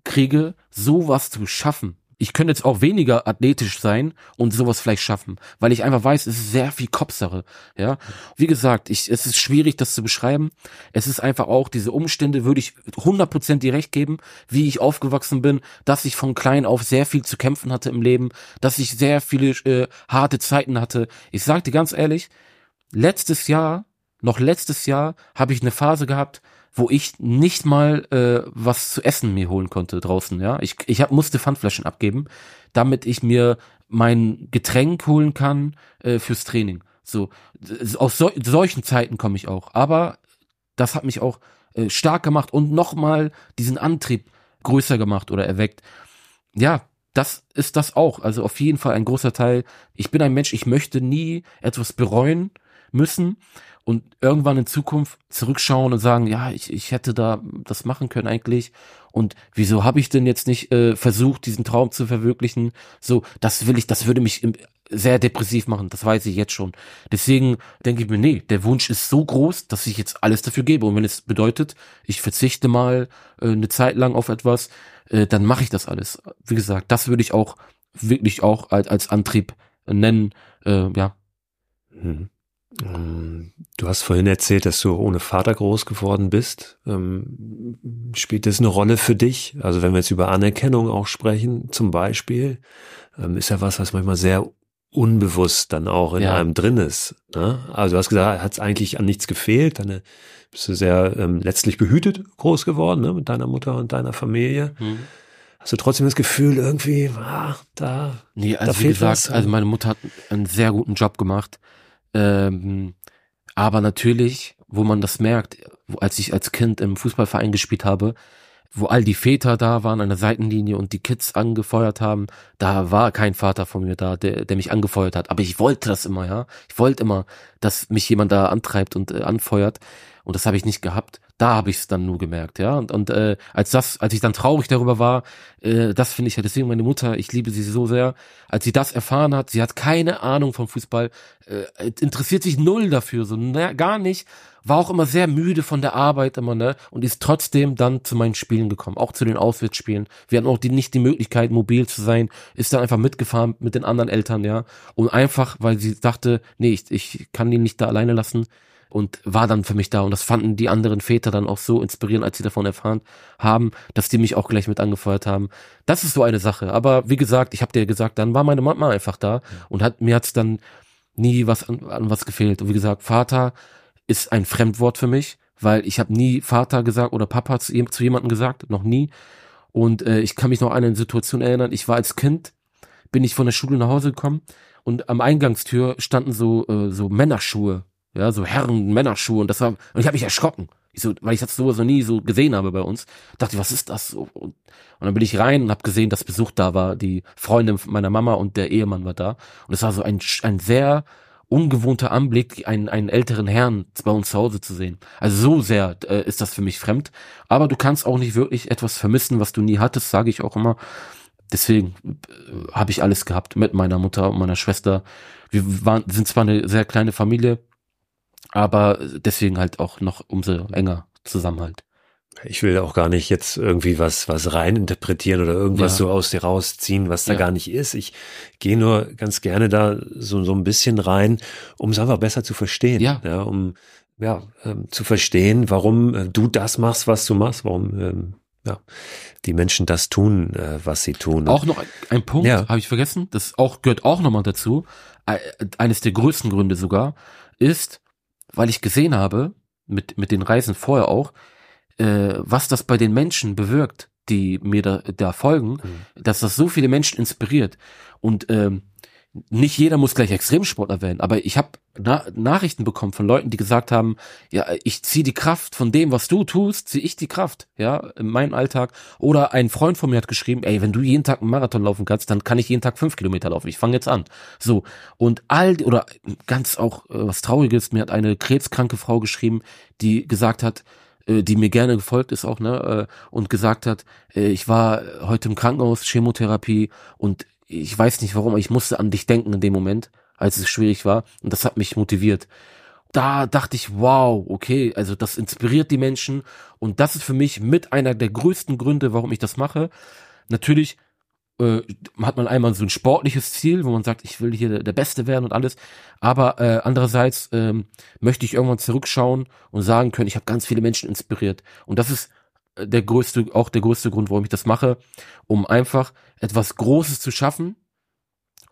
kriege, sowas zu schaffen. Ich könnte jetzt auch weniger athletisch sein und sowas vielleicht schaffen, weil ich einfach weiß, es ist sehr viel Kopfsache, ja. Wie gesagt, ich, es ist schwierig, das zu beschreiben. Es ist einfach auch diese Umstände, würde ich 100% dir recht geben, wie ich aufgewachsen bin, dass ich von klein auf sehr viel zu kämpfen hatte im Leben, dass ich sehr viele äh, harte Zeiten hatte. Ich sag dir ganz ehrlich, letztes Jahr, noch letztes Jahr, habe ich eine Phase gehabt, wo ich nicht mal äh, was zu essen mir holen konnte draußen, ja. Ich, ich hab, musste Pfandflaschen abgeben, damit ich mir mein Getränk holen kann äh, fürs Training. So, aus so, solchen Zeiten komme ich auch. Aber das hat mich auch äh, stark gemacht und nochmal diesen Antrieb größer gemacht oder erweckt. Ja, das ist das auch. Also auf jeden Fall ein großer Teil. Ich bin ein Mensch, ich möchte nie etwas bereuen müssen und irgendwann in Zukunft zurückschauen und sagen, ja, ich, ich hätte da das machen können eigentlich. Und wieso habe ich denn jetzt nicht äh, versucht, diesen Traum zu verwirklichen? So, das will ich, das würde mich im, sehr depressiv machen, das weiß ich jetzt schon. Deswegen denke ich mir, nee, der Wunsch ist so groß, dass ich jetzt alles dafür gebe. Und wenn es bedeutet, ich verzichte mal äh, eine Zeit lang auf etwas, äh, dann mache ich das alles. Wie gesagt, das würde ich auch wirklich auch als, als Antrieb nennen. Äh, ja. Hm. Du hast vorhin erzählt, dass du ohne Vater groß geworden bist. Ähm, spielt das eine Rolle für dich? Also wenn wir jetzt über Anerkennung auch sprechen, zum Beispiel, ähm, ist ja was, was manchmal sehr unbewusst dann auch in ja. einem drin ist. Ne? Also du hast gesagt, hat es eigentlich an nichts gefehlt. Deine bist du sehr ähm, letztlich behütet groß geworden ne? mit deiner Mutter und deiner Familie. Mhm. Hast du trotzdem das Gefühl, irgendwie, ah, da. Nee, also da wie gesagt, was? also meine Mutter hat einen sehr guten Job gemacht ähm, aber natürlich, wo man das merkt, als ich als Kind im Fußballverein gespielt habe, wo all die Väter da waren an der Seitenlinie und die Kids angefeuert haben, da war kein Vater von mir da, der, der mich angefeuert hat. Aber ich wollte das immer, ja. Ich wollte immer, dass mich jemand da antreibt und äh, anfeuert. Und das habe ich nicht gehabt da habe ich es dann nur gemerkt, ja. Und, und äh, als das, als ich dann traurig darüber war, äh, das finde ich ja deswegen meine Mutter, ich liebe sie so sehr, als sie das erfahren hat, sie hat keine Ahnung vom Fußball, äh, interessiert sich null dafür, so ne, gar nicht, war auch immer sehr müde von der Arbeit immer, ne, und ist trotzdem dann zu meinen Spielen gekommen, auch zu den Auswärtsspielen. Wir hatten auch die, nicht die Möglichkeit, mobil zu sein, ist dann einfach mitgefahren mit den anderen Eltern, ja, und einfach, weil sie dachte, nee, ich, ich kann die nicht da alleine lassen, und war dann für mich da. Und das fanden die anderen Väter dann auch so inspirierend, als sie davon erfahren haben, dass die mich auch gleich mit angefeuert haben. Das ist so eine Sache. Aber wie gesagt, ich habe dir gesagt, dann war meine Mama einfach da und hat mir hat's dann nie was an, an was gefehlt. Und wie gesagt, Vater ist ein Fremdwort für mich, weil ich habe nie Vater gesagt oder Papa zu, zu jemandem gesagt, noch nie. Und äh, ich kann mich noch an eine Situation erinnern. Ich war als Kind, bin ich von der Schule nach Hause gekommen und am Eingangstür standen so äh, so Männerschuhe ja, so Herren, Männerschuhe und das war, und ich habe mich erschrocken. Ich so, weil ich das sowas noch nie so gesehen habe bei uns. Dachte was ist das? Und, und dann bin ich rein und habe gesehen, dass Besuch da war. Die Freundin meiner Mama und der Ehemann war da. Und es war so ein, ein sehr ungewohnter Anblick, einen, einen älteren Herrn bei uns zu Hause zu sehen. Also so sehr äh, ist das für mich fremd. Aber du kannst auch nicht wirklich etwas vermissen, was du nie hattest, sage ich auch immer. Deswegen äh, habe ich alles gehabt mit meiner Mutter und meiner Schwester. Wir waren, sind zwar eine sehr kleine Familie, aber deswegen halt auch noch umso enger Zusammenhalt. Ich will auch gar nicht jetzt irgendwie was, was reininterpretieren oder irgendwas ja. so aus dir rausziehen, was da ja. gar nicht ist. Ich gehe nur ganz gerne da so, so ein bisschen rein, um es einfach besser zu verstehen. Ja. ja um ja, ähm, zu verstehen, warum äh, du das machst, was du machst, warum ähm, ja, die Menschen das tun, äh, was sie tun. Auch noch ein, ein Punkt, ja. habe ich vergessen, das auch gehört auch nochmal dazu, eines der größten Gründe sogar, ist, weil ich gesehen habe, mit, mit den Reisen vorher auch, äh, was das bei den Menschen bewirkt, die mir da, da folgen, mhm. dass das so viele Menschen inspiriert. Und ähm, nicht jeder muss gleich Extremsportler werden, aber ich habe Na Nachrichten bekommen von Leuten, die gesagt haben, ja, ich ziehe die Kraft von dem, was du tust, ziehe ich die Kraft, ja, in meinem Alltag. Oder ein Freund von mir hat geschrieben, ey, wenn du jeden Tag einen Marathon laufen kannst, dann kann ich jeden Tag fünf Kilometer laufen. Ich fange jetzt an. So und all oder ganz auch äh, was Trauriges, mir hat eine krebskranke Frau geschrieben, die gesagt hat, äh, die mir gerne gefolgt ist auch, ne, äh, und gesagt hat, ich war heute im Krankenhaus, Chemotherapie und ich weiß nicht warum, aber ich musste an dich denken in dem Moment, als es schwierig war. Und das hat mich motiviert. Da dachte ich, wow, okay, also das inspiriert die Menschen. Und das ist für mich mit einer der größten Gründe, warum ich das mache. Natürlich äh, hat man einmal so ein sportliches Ziel, wo man sagt, ich will hier der Beste werden und alles. Aber äh, andererseits ähm, möchte ich irgendwann zurückschauen und sagen können, ich habe ganz viele Menschen inspiriert. Und das ist der größte, auch der größte Grund, warum ich das mache, um einfach etwas Großes zu schaffen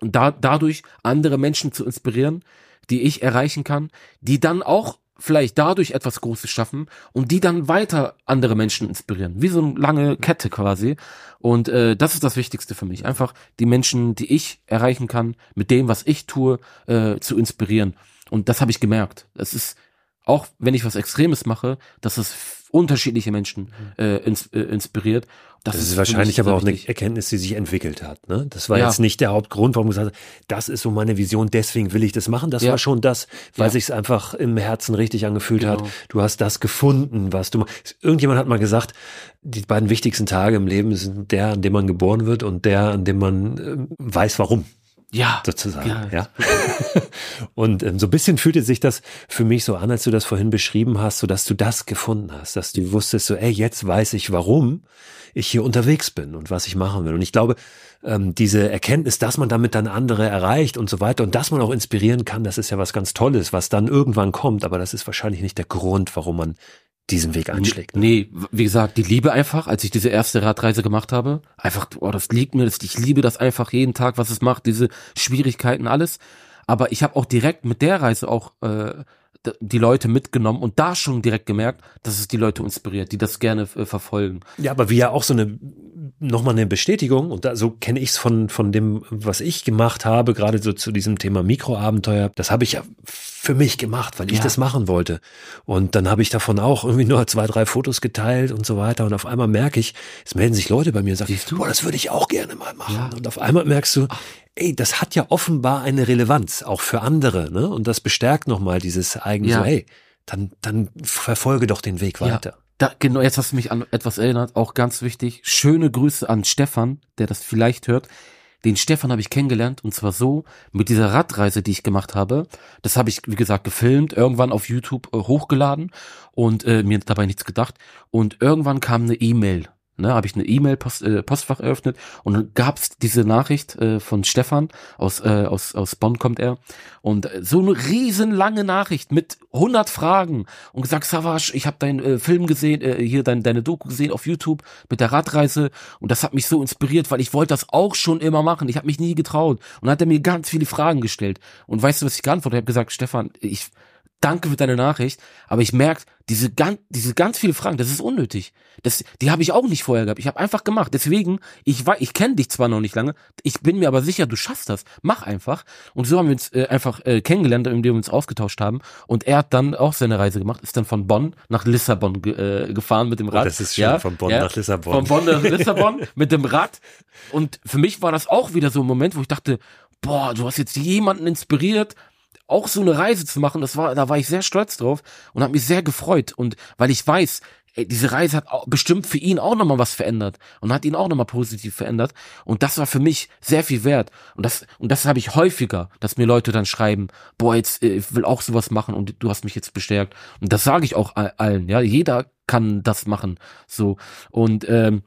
und da, dadurch andere Menschen zu inspirieren, die ich erreichen kann, die dann auch vielleicht dadurch etwas Großes schaffen und die dann weiter andere Menschen inspirieren. Wie so eine lange Kette quasi. Und äh, das ist das Wichtigste für mich. Einfach die Menschen, die ich erreichen kann, mit dem, was ich tue, äh, zu inspirieren. Und das habe ich gemerkt. Es ist, auch wenn ich was Extremes mache, dass es unterschiedliche Menschen äh, ins, äh, inspiriert. Das, das ist, ist wahrscheinlich aber auch eine Erkenntnis, die sich entwickelt hat. Ne? Das war ja. jetzt nicht der Hauptgrund, warum du gesagt hast, das ist so meine Vision, deswegen will ich das machen. Das ja. war schon das, weil ja. sich es einfach im Herzen richtig angefühlt genau. hat. Du hast das gefunden, was du. Irgendjemand hat mal gesagt, die beiden wichtigsten Tage im Leben sind der, an dem man geboren wird und der, an dem man äh, weiß, warum. Ja. Sozusagen, ja. ja. und ähm, so ein bisschen fühlte sich das für mich so an, als du das vorhin beschrieben hast, so dass du das gefunden hast, dass du wusstest so, ey, jetzt weiß ich, warum ich hier unterwegs bin und was ich machen will. Und ich glaube, ähm, diese Erkenntnis, dass man damit dann andere erreicht und so weiter und dass man auch inspirieren kann, das ist ja was ganz Tolles, was dann irgendwann kommt, aber das ist wahrscheinlich nicht der Grund, warum man diesen Weg einschlägt. Ne? Nee, wie gesagt, die Liebe einfach, als ich diese erste Radreise gemacht habe, einfach, oh, das liegt mir, das, ich liebe das einfach jeden Tag, was es macht, diese Schwierigkeiten, alles. Aber ich habe auch direkt mit der Reise auch äh, die Leute mitgenommen und da schon direkt gemerkt, dass es die Leute inspiriert, die das gerne äh, verfolgen. Ja, aber wie ja auch so eine nochmal eine Bestätigung und da, so kenne ich es von von dem, was ich gemacht habe, gerade so zu diesem Thema Mikroabenteuer. Das habe ich ja für mich gemacht, weil ich ja. das machen wollte. Und dann habe ich davon auch irgendwie nur zwei, drei Fotos geteilt und so weiter. Und auf einmal merke ich, es melden sich Leute bei mir und sagen, boah, das würde ich auch gerne mal machen. Ja. Und auf einmal merkst du, ey, das hat ja offenbar eine Relevanz, auch für andere, ne? Und das bestärkt nochmal dieses eigene, ja. so, hey, dann, dann verfolge doch den Weg weiter. Da, genau, jetzt hast du mich an etwas erinnert, auch ganz wichtig. Schöne Grüße an Stefan, der das vielleicht hört. Den Stefan habe ich kennengelernt und zwar so mit dieser Radreise, die ich gemacht habe. Das habe ich, wie gesagt, gefilmt, irgendwann auf YouTube äh, hochgeladen und äh, mir dabei nichts gedacht. Und irgendwann kam eine E-Mail ne, habe ich eine E-Mail-Postfach äh, Postfach eröffnet und dann gab's diese Nachricht äh, von Stefan aus äh, aus aus Bonn kommt er und äh, so eine riesenlange Nachricht mit 100 Fragen und gesagt Savage, ich habe deinen äh, Film gesehen, äh, hier dein, deine Doku gesehen auf YouTube mit der Radreise und das hat mich so inspiriert, weil ich wollte das auch schon immer machen. Ich habe mich nie getraut und dann hat er mir ganz viele Fragen gestellt und weißt du, was ich geantwortet habe? Ich habe gesagt, Stefan, ich danke für deine Nachricht, aber ich merke, diese ganz, diese ganz viele Fragen, das ist unnötig. Das, die habe ich auch nicht vorher gehabt. Ich habe einfach gemacht. Deswegen, ich war, ich kenne dich zwar noch nicht lange, ich bin mir aber sicher, du schaffst das. Mach einfach. Und so haben wir uns äh, einfach äh, kennengelernt, indem wir uns ausgetauscht haben. Und er hat dann auch seine Reise gemacht, ist dann von Bonn nach Lissabon ge äh, gefahren mit dem Rad. Oh, das ist schön, ja, von Bonn ja, nach Lissabon. Von Bonn nach Lissabon mit dem Rad. Und für mich war das auch wieder so ein Moment, wo ich dachte, boah, du hast jetzt jemanden inspiriert, auch so eine Reise zu machen, das war, da war ich sehr stolz drauf und habe mich sehr gefreut. Und weil ich weiß, ey, diese Reise hat bestimmt für ihn auch nochmal was verändert und hat ihn auch nochmal positiv verändert. Und das war für mich sehr viel wert. Und das, und das habe ich häufiger, dass mir Leute dann schreiben, boah, jetzt äh, ich will auch sowas machen und du hast mich jetzt bestärkt. Und das sage ich auch allen, ja, jeder kann das machen. So. Und ähm,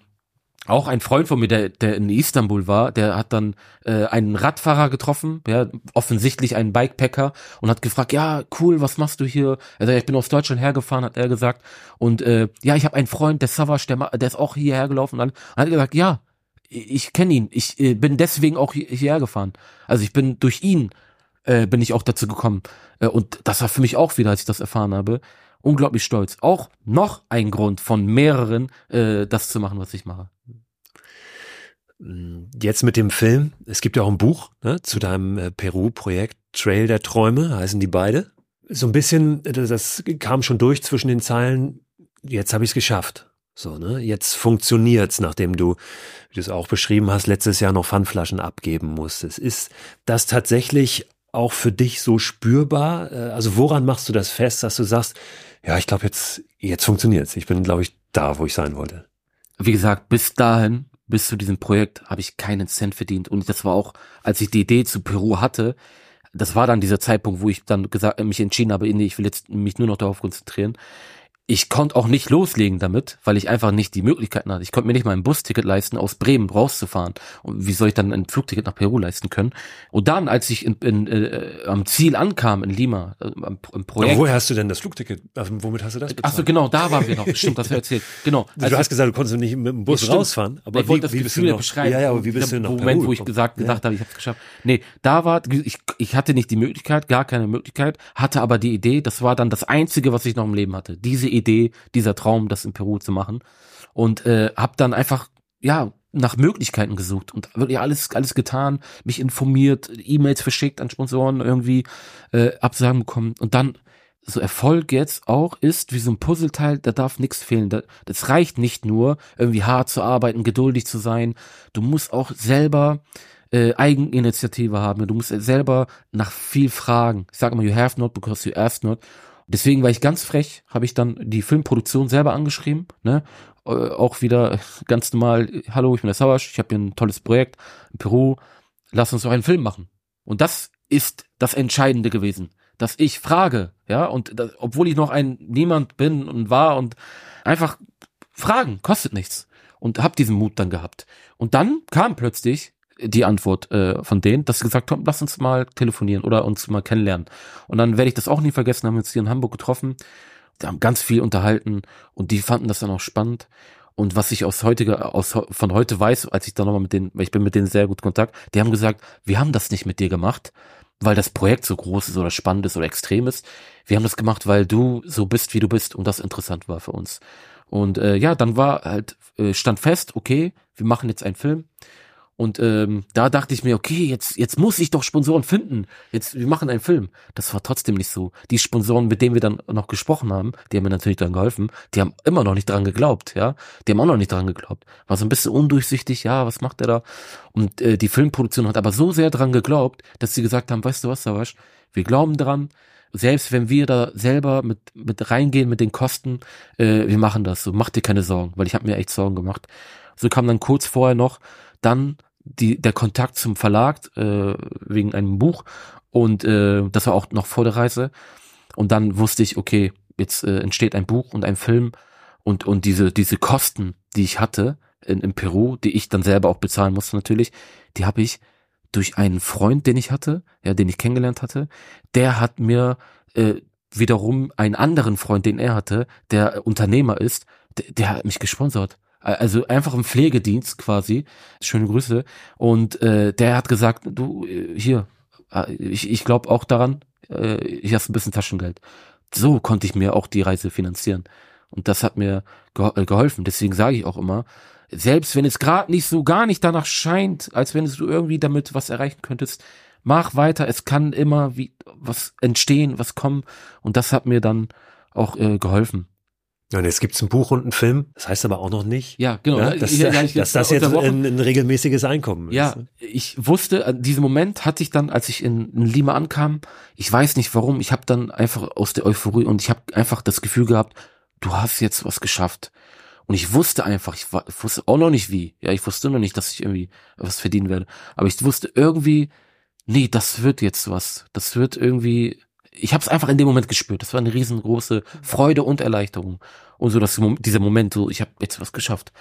auch ein Freund von mir, der, der in Istanbul war, der hat dann äh, einen Radfahrer getroffen, ja, offensichtlich einen Bikepacker und hat gefragt, ja, cool, was machst du hier? Also ich bin aus Deutschland hergefahren, hat er gesagt. Und äh, ja, ich habe einen Freund, der Savage, der, der ist auch hierher gelaufen und hat gesagt, ja, ich kenne ihn, ich äh, bin deswegen auch hierher gefahren. Also ich bin durch ihn äh, bin ich auch dazu gekommen. Äh, und das war für mich auch wieder, als ich das erfahren habe, unglaublich stolz. Auch noch ein Grund von mehreren, äh, das zu machen, was ich mache. Jetzt mit dem Film, es gibt ja auch ein Buch ne, zu deinem äh, Peru-Projekt Trail der Träume, heißen die beide. So ein bisschen, das kam schon durch zwischen den Zeilen, jetzt habe ich es geschafft. So, ne? Jetzt funktioniert's, nachdem du, wie du es auch beschrieben hast, letztes Jahr noch Pfandflaschen abgeben musstest. Ist das tatsächlich auch für dich so spürbar? Äh, also woran machst du das fest, dass du sagst, ja, ich glaube, jetzt, jetzt funktioniert's. Ich bin, glaube ich, da, wo ich sein wollte. Wie gesagt, bis dahin bis zu diesem Projekt habe ich keinen Cent verdient. Und das war auch, als ich die Idee zu Peru hatte, das war dann dieser Zeitpunkt, wo ich dann gesagt, mich entschieden habe, ich will jetzt mich nur noch darauf konzentrieren. Ich konnte auch nicht loslegen damit, weil ich einfach nicht die Möglichkeiten hatte. Ich konnte mir nicht mal ein Busticket leisten, aus Bremen rauszufahren. Und wie soll ich dann ein Flugticket nach Peru leisten können? Und dann, als ich in, in, äh, am Ziel ankam in Lima, äh, am, im Projekt. Aber woher hast du denn das Flugticket? Also, womit hast du das bezahlt? Ach so, genau, da waren wir noch. Stimmt, das erzählt. Genau. Du Also- hast gesagt, du konntest nicht mit dem Bus stimmt. rausfahren. Aber ich wollte das wie bist du Gefühl noch, beschreiben. Ja, ja, aber wie bist du nach Moment, Peru wo ich gesagt, gedacht habe, ich habe es geschafft. Nee, da war, ich, ich hatte nicht die Möglichkeit, gar keine Möglichkeit, hatte aber die Idee, das war dann das Einzige, was ich noch im Leben hatte. Diese Idee, dieser Traum, das in Peru zu machen. Und äh, habe dann einfach, ja, nach Möglichkeiten gesucht und wirklich alles, alles getan, mich informiert, E-Mails verschickt an Sponsoren, irgendwie äh, Absagen bekommen. Und dann so Erfolg jetzt auch ist wie so ein Puzzleteil, da darf nichts fehlen. Da- Das reicht nicht nur, irgendwie hart zu arbeiten, geduldig zu sein. Du musst auch selber äh, Eigeninitiative haben. Du musst selber nach viel fragen. Ich sage immer, you have not because you asked not. Deswegen war ich ganz frech, habe ich dann die Filmproduktion selber angeschrieben, ne? Äh, auch wieder ganz normal, hallo, ich bin der Sauersch, ich habe hier ein tolles Projekt in Peru, lass uns doch einen Film machen. Und das ist das Entscheidende gewesen, dass ich frage, ja, und das, obwohl ich noch ein Niemand bin und war und einfach fragen, kostet nichts. Und hab diesen Mut dann gehabt. Und dann kam plötzlich die Antwort äh, von denen, dass sie gesagt haben, lass uns mal telefonieren oder uns mal kennenlernen. Und dann werde ich das auch nie vergessen, haben wir uns hier in Hamburg getroffen, die haben ganz viel unterhalten und die fanden das dann auch spannend. Und was ich aus heutiger, aus von heute weiß, als ich dann nochmal mit denen, ich bin mit denen sehr gut Kontakt, die haben gesagt, wir haben das nicht mit dir gemacht, weil das Projekt so groß ist oder spannend ist oder extrem ist. Wir haben das gemacht, weil du so bist, wie du bist und das interessant war für uns. Und äh, ja, dann war halt, äh, stand fest, okay, wir machen jetzt einen Film. Und ähm, da dachte ich mir, okay, jetzt, jetzt muss ich doch Sponsoren finden. Jetzt, wir machen einen Film. Das war trotzdem nicht so. Die Sponsoren, mit denen wir dann noch gesprochen haben, die haben mir natürlich dann geholfen, die haben immer noch nicht dran geglaubt, ja. Die haben auch noch nicht dran geglaubt. War so ein bisschen undurchsichtig, ja, was macht der da? Und äh, die Filmproduktion hat aber so sehr dran geglaubt, dass sie gesagt haben, weißt du was, Savasch, wir glauben dran, selbst wenn wir da selber mit, mit reingehen mit den Kosten, äh, wir machen das so, mach dir keine Sorgen, weil ich habe mir echt Sorgen gemacht. So kam dann kurz vorher noch dann die, der Kontakt zum Verlag äh, wegen einem Buch und äh, das war auch noch vor der Reise und dann wusste ich, okay, jetzt äh, entsteht ein Buch und ein Film und und diese diese Kosten, die ich hatte in, in Peru, die ich dann selber auch bezahlen musste natürlich, die habe ich durch einen Freund, den ich hatte, ja, den ich kennengelernt hatte, der hat mir äh, wiederum einen anderen Freund, den er hatte, der Unternehmer ist, der, der hat mich gesponsert. Also einfach im Pflegedienst quasi. Schöne Grüße. Und äh, der hat gesagt, du, äh, hier, äh, ich, ich glaube auch daran, äh, ich hast ein bisschen Taschengeld. So konnte ich mir auch die Reise finanzieren. Und das hat mir äh, geholfen. Deswegen sage ich auch immer, selbst wenn es gerade nicht so gar nicht danach scheint, als wenn du irgendwie damit was erreichen könntest, mach weiter. Es kann immer wie was entstehen, was kommen. Und das hat mir dann auch äh, geholfen. Ja, und jetzt gibt's ein Buch und einen Film. Das heißt aber auch noch nicht, Ja, genau. ja, dass, Ja, ich- dass das jetzt ein, ein regelmäßiges Einkommen ist. Ja, ich wusste, an diesem Moment hatte ich dann, als ich in, in Lima ankam, ich weiß nicht warum, ich habe dann einfach aus der Euphorie und ich habe einfach das Gefühl gehabt, du hast jetzt was geschafft. Und ich wusste einfach, ich, war, ich wusste auch noch nicht wie. Ja, ich wusste noch nicht, dass ich irgendwie was verdienen werde. Aber ich wusste irgendwie, nee, das wird jetzt was. Das wird irgendwie. Ich habe es einfach in dem Moment gespürt. Das war eine riesengroße Freude und Erleichterung. Und so dass dieser Moment, so ich habe jetzt was geschafft.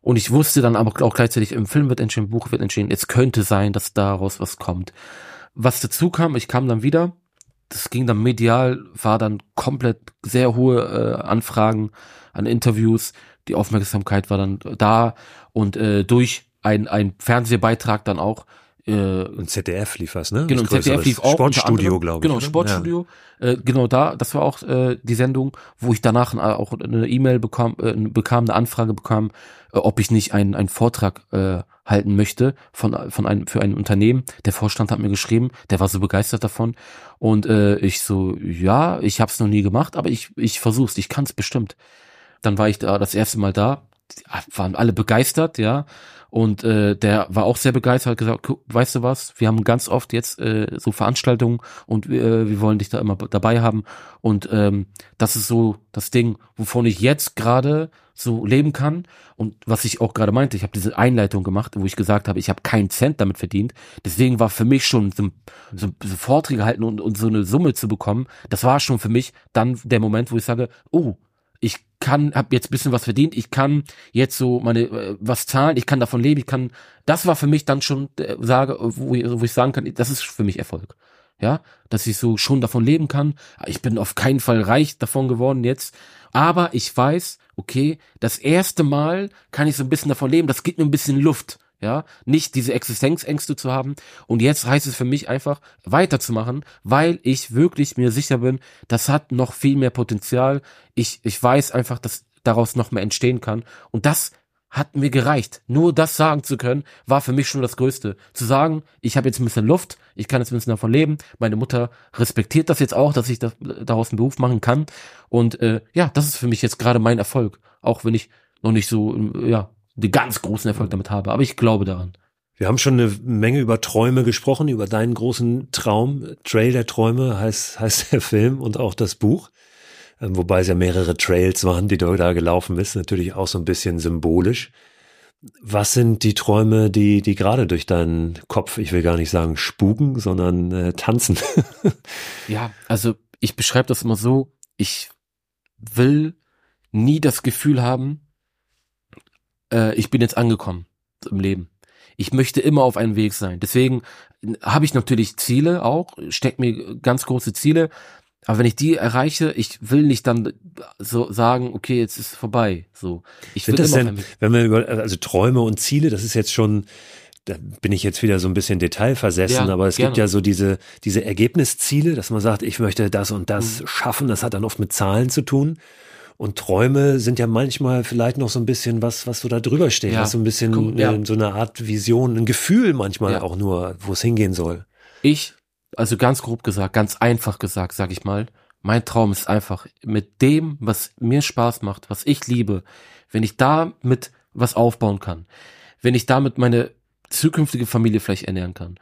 Und ich wusste dann aber auch gleichzeitig, im Film wird entstehen, im Buch wird entstehen. Es könnte sein, dass daraus was kommt. Was dazu kam, ich kam dann wieder. Das ging dann medial, war dann komplett sehr hohe äh, Anfragen an Interviews. Die Aufmerksamkeit war dann da und äh, durch ein, ein Fernsehbeitrag dann auch äh, Und ZDF lief was, ne? Genau, ZDF lief auch. Sportstudio, glaube ich. Genau? Sportstudio. Äh, genau da, das war auch äh, die Sendung, wo ich danach auch eine E-Mail bekam, äh, bekam, eine Anfrage bekam, äh, ob ich nicht einen, einen Vortrag äh, halten möchte von, von einem, für ein Unternehmen. Der Vorstand hat mir geschrieben, der war so begeistert davon. Und äh, ich so, ja, ich habe es noch nie gemacht, aber ich, ich versuch's, ich kann's bestimmt. Dann war ich da das erste Mal da, waren alle begeistert, ja. Und äh, der war auch sehr begeistert, hat gesagt, "Guck, weißt du was, wir haben ganz oft jetzt äh, so Veranstaltungen und äh, wir wollen dich da immer dabei haben. Und ähm, das ist so das Ding, wovon ich jetzt gerade so leben kann. Und was ich auch gerade meinte, ich habe diese Einleitung gemacht, wo ich gesagt habe, ich habe keinen Cent damit verdient. Deswegen war für mich schon so, so, so Vorträge halten und, und so eine Summe zu bekommen, das war schon für mich dann der Moment, wo ich sage, oh, ich kann, habe jetzt bisschen was verdient, ich kann jetzt so meine äh, was zahlen, ich kann davon leben, ich kann. Das war für mich dann schon äh, sage, wo wo ich sagen kann, das ist für mich Erfolg. Ja, dass ich so schon davon leben kann. Ich bin auf keinen Fall reich davon geworden jetzt, aber ich weiß, okay, das erste Mal kann ich so ein bisschen davon leben, das gibt mir ein bisschen Luft ja, nicht diese Existenzängste zu haben. Und jetzt heißt es für mich einfach weiterzumachen, weil ich wirklich mir sicher bin, das hat noch viel mehr Potenzial. Ich, ich weiß einfach, dass daraus noch mehr entstehen kann. Und das hat mir gereicht. Nur das sagen zu können, war für mich schon das Größte. Zu sagen, ich habe jetzt ein bisschen Luft, ich kann jetzt ein bisschen davon leben. Meine Mutter respektiert das jetzt auch, dass ich das, daraus einen Beruf machen kann. Und äh, ja, das ist für mich jetzt gerade mein Erfolg. Auch wenn ich noch nicht so, ja, den ganz großen Erfolg damit habe. Aber ich glaube daran. Wir haben schon eine Menge über Träume gesprochen, über deinen großen Traum. Trail der Träume heißt, heißt der Film und auch das Buch. Ähm, wobei es ja mehrere Trails waren, die du da gelaufen bist. Natürlich auch so ein bisschen symbolisch. Was sind die Träume, die, die gerade durch deinen Kopf, ich will gar nicht sagen spuken, sondern äh, tanzen? ja, also ich beschreibe das immer so, ich will nie das Gefühl haben, äh, ich bin jetzt angekommen im Leben. Ich möchte immer auf einem Weg sein. Deswegen habe ich natürlich Ziele auch, steck mir ganz große Ziele. Aber wenn ich die erreiche, ich will nicht dann so sagen, okay, jetzt ist vorbei. So, ich will das denn, wenn wir über also Träume und Ziele, das ist jetzt schon, da bin ich jetzt wieder so ein bisschen detailversessen, ja, aber es gerne. gibt ja so diese diese Ergebnisziele, dass man sagt, ich möchte das und das mhm. schaffen. Das hat dann oft mit Zahlen zu tun. Und Träume sind ja manchmal vielleicht noch so ein bisschen was, was so da drüber steht, ja. was so ein bisschen Guck, ja. so eine Art Vision, ein Gefühl manchmal ja. auch nur, wo es hingehen soll. Ich, also ganz grob gesagt, ganz einfach gesagt, sag ich mal, mein Traum ist einfach mit dem, was mir Spaß macht, was ich liebe, wenn ich damit was aufbauen kann, wenn ich damit meine zukünftige Familie vielleicht ernähren kann,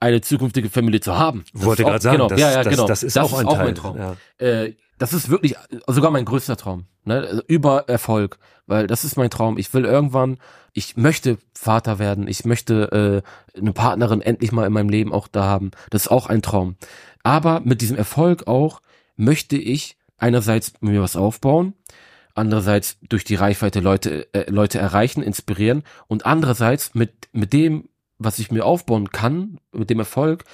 eine zukünftige Familie zu haben. Wollte gerade sagen, genau, das, ja, ja, das, genau. das ist das auch ein auch Teil. Mein Traum. Ja. Äh, das ist wirklich sogar mein größter Traum, ne? Also über Erfolg, weil das ist mein Traum. Ich will irgendwann, ich möchte Vater werden, ich möchte äh, eine Partnerin endlich mal in meinem Leben auch da haben. Das ist auch ein Traum. Aber mit diesem Erfolg auch möchte ich einerseits mir was aufbauen, andererseits durch die Reichweite Leute äh, Leute erreichen, inspirieren und andererseits mit mit dem, was ich mir aufbauen kann, mit dem Erfolg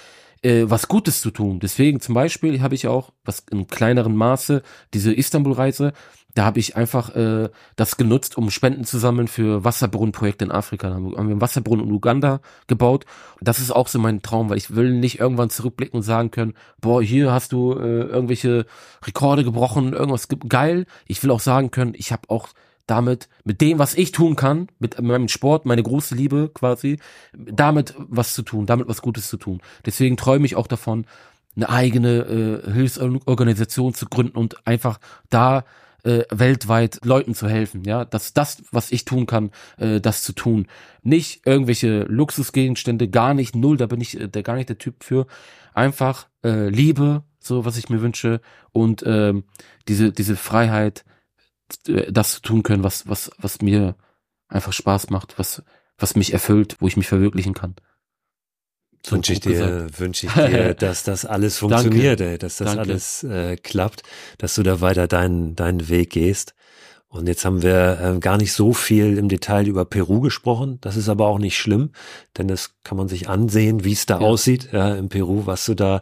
äh, was Gutes zu tun. Deswegen zum Beispiel habe ich auch, was in kleineren Maße, diese Istanbul-Reise, da habe ich einfach äh, das genutzt, um Spenden zu sammeln für Wasserbrunnenprojekte in Afrika. Da haben wir einen Wasserbrunnen in Uganda gebaut. Das ist auch so mein Traum, weil ich will nicht irgendwann zurückblicken und sagen können, boah, hier hast du äh, irgendwelche Rekorde gebrochen, irgendwas geil. Ich will auch sagen können, ich habe auch damit, mit dem, was ich tun kann, mit meinem Sport, meine große Liebe quasi, damit was zu tun, damit was Gutes zu tun. Deswegen träume ich auch davon, eine eigene äh, Hilfsorganisation zu gründen und einfach da äh, weltweit Leuten zu helfen, ja, dass das, was ich tun kann, äh, das zu tun. Nicht irgendwelche Luxusgegenstände, gar nicht, null, da bin ich äh, der gar nicht der Typ für. Einfach äh, Liebe, so was ich mir wünsche und äh, diese diese Freiheit, das zu tun können, was, was, was mir einfach Spaß macht, was, was mich erfüllt, wo ich mich verwirklichen kann. So wünsche ich dir, wünsche ich dir, dass das alles funktioniert, ey, dass das Danke. alles äh, klappt, dass du da weiter deinen deinen Weg gehst. Und jetzt haben wir äh, gar nicht so viel im Detail über Peru gesprochen. Das ist aber auch nicht schlimm, denn das kann man sich ansehen, wie es da ja. aussieht ja, in Peru, was du da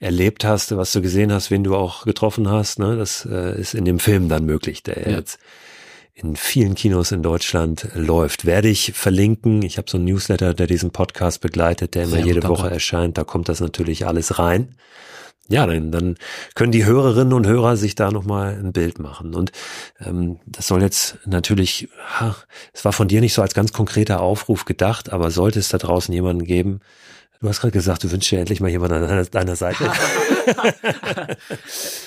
erlebt hast, was du gesehen hast, wen du auch getroffen hast. Ne? Das äh, ist in dem Film dann möglich, der ja. jetzt in vielen Kinos in Deutschland läuft. Werde ich verlinken. Ich habe so einen Newsletter, der diesen Podcast begleitet, der immer Sehr jede Woche erscheint. Da kommt das natürlich alles rein ja, dann, dann können die Hörerinnen und Hörer sich da nochmal ein Bild machen. Und ähm, das soll jetzt natürlich, ha, es war von dir nicht so als ganz konkreter Aufruf gedacht, aber sollte es da draußen jemanden geben, Du hast gerade gesagt, du wünschst dir endlich mal jemanden an deiner Seite. das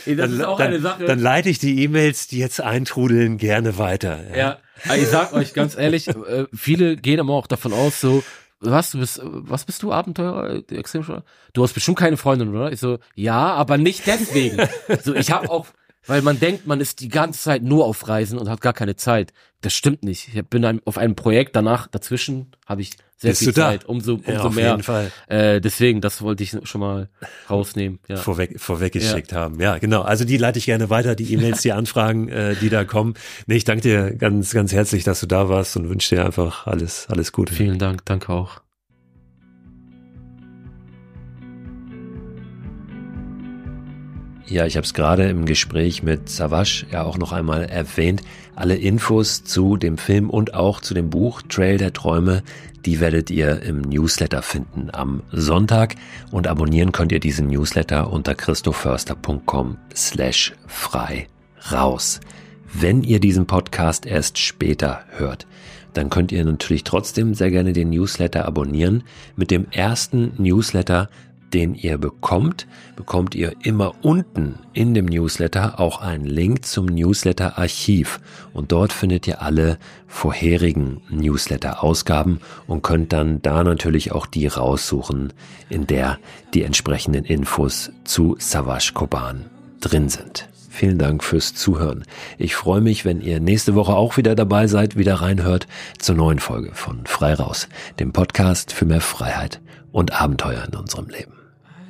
dann, ist auch dann, eine Sache. Dann leite ich die E-Mails, die jetzt eintrudeln, gerne weiter. Ja, ja ich sag euch ganz ehrlich, äh, viele gehen aber auch davon aus, so, was, du bist, was bist du, Abenteurer, Extremsportler? Du hast bestimmt keine Freundin, oder? Ich so, ja, aber nicht deswegen. so, ich habe auch Weil man denkt, man ist die ganze Zeit nur auf Reisen und hat gar keine Zeit. Das stimmt nicht. Ich bin auf einem Projekt, danach, dazwischen habe ich sehr Bist viel? Zeit, umso, umso Ja, auf mehr. jeden Fall. Äh, deswegen, das wollte ich schon mal rausnehmen. Ja. vorweg, vorweggeschickt haben. Ja, genau. Also die leite ich gerne weiter, die E-Mails, die Anfragen, äh, die da kommen. Nee, ich danke dir ganz, ganz herzlich, dass du da warst und wünsche dir einfach alles, alles Gute. Vielen Dank, danke auch. Ja, ich habe es gerade im Gespräch mit Savage ja auch noch einmal erwähnt. Alle Infos zu dem Film und auch zu dem Buch Trail der Träume, die werdet ihr im Newsletter finden am Sonntag und abonnieren könnt ihr diesen Newsletter unter christoförster.com slash frei raus. Wenn ihr diesen Podcast erst später hört, dann könnt ihr natürlich trotzdem sehr gerne den Newsletter abonnieren. Mit dem ersten Newsletter den ihr bekommt, bekommt ihr immer unten in dem Newsletter auch einen Link zum Newsletter-Archiv und dort findet ihr alle vorherigen Newsletter-Ausgaben und könnt dann da natürlich auch die raussuchen, in der die entsprechenden Infos zu Savage Koban drin sind. Vielen Dank fürs Zuhören. Ich freue mich, wenn ihr nächste Woche auch wieder dabei seid, wieder reinhört zur neuen Folge von Frei Raus, dem Podcast für mehr Freiheit und Abenteuer in unserem Leben.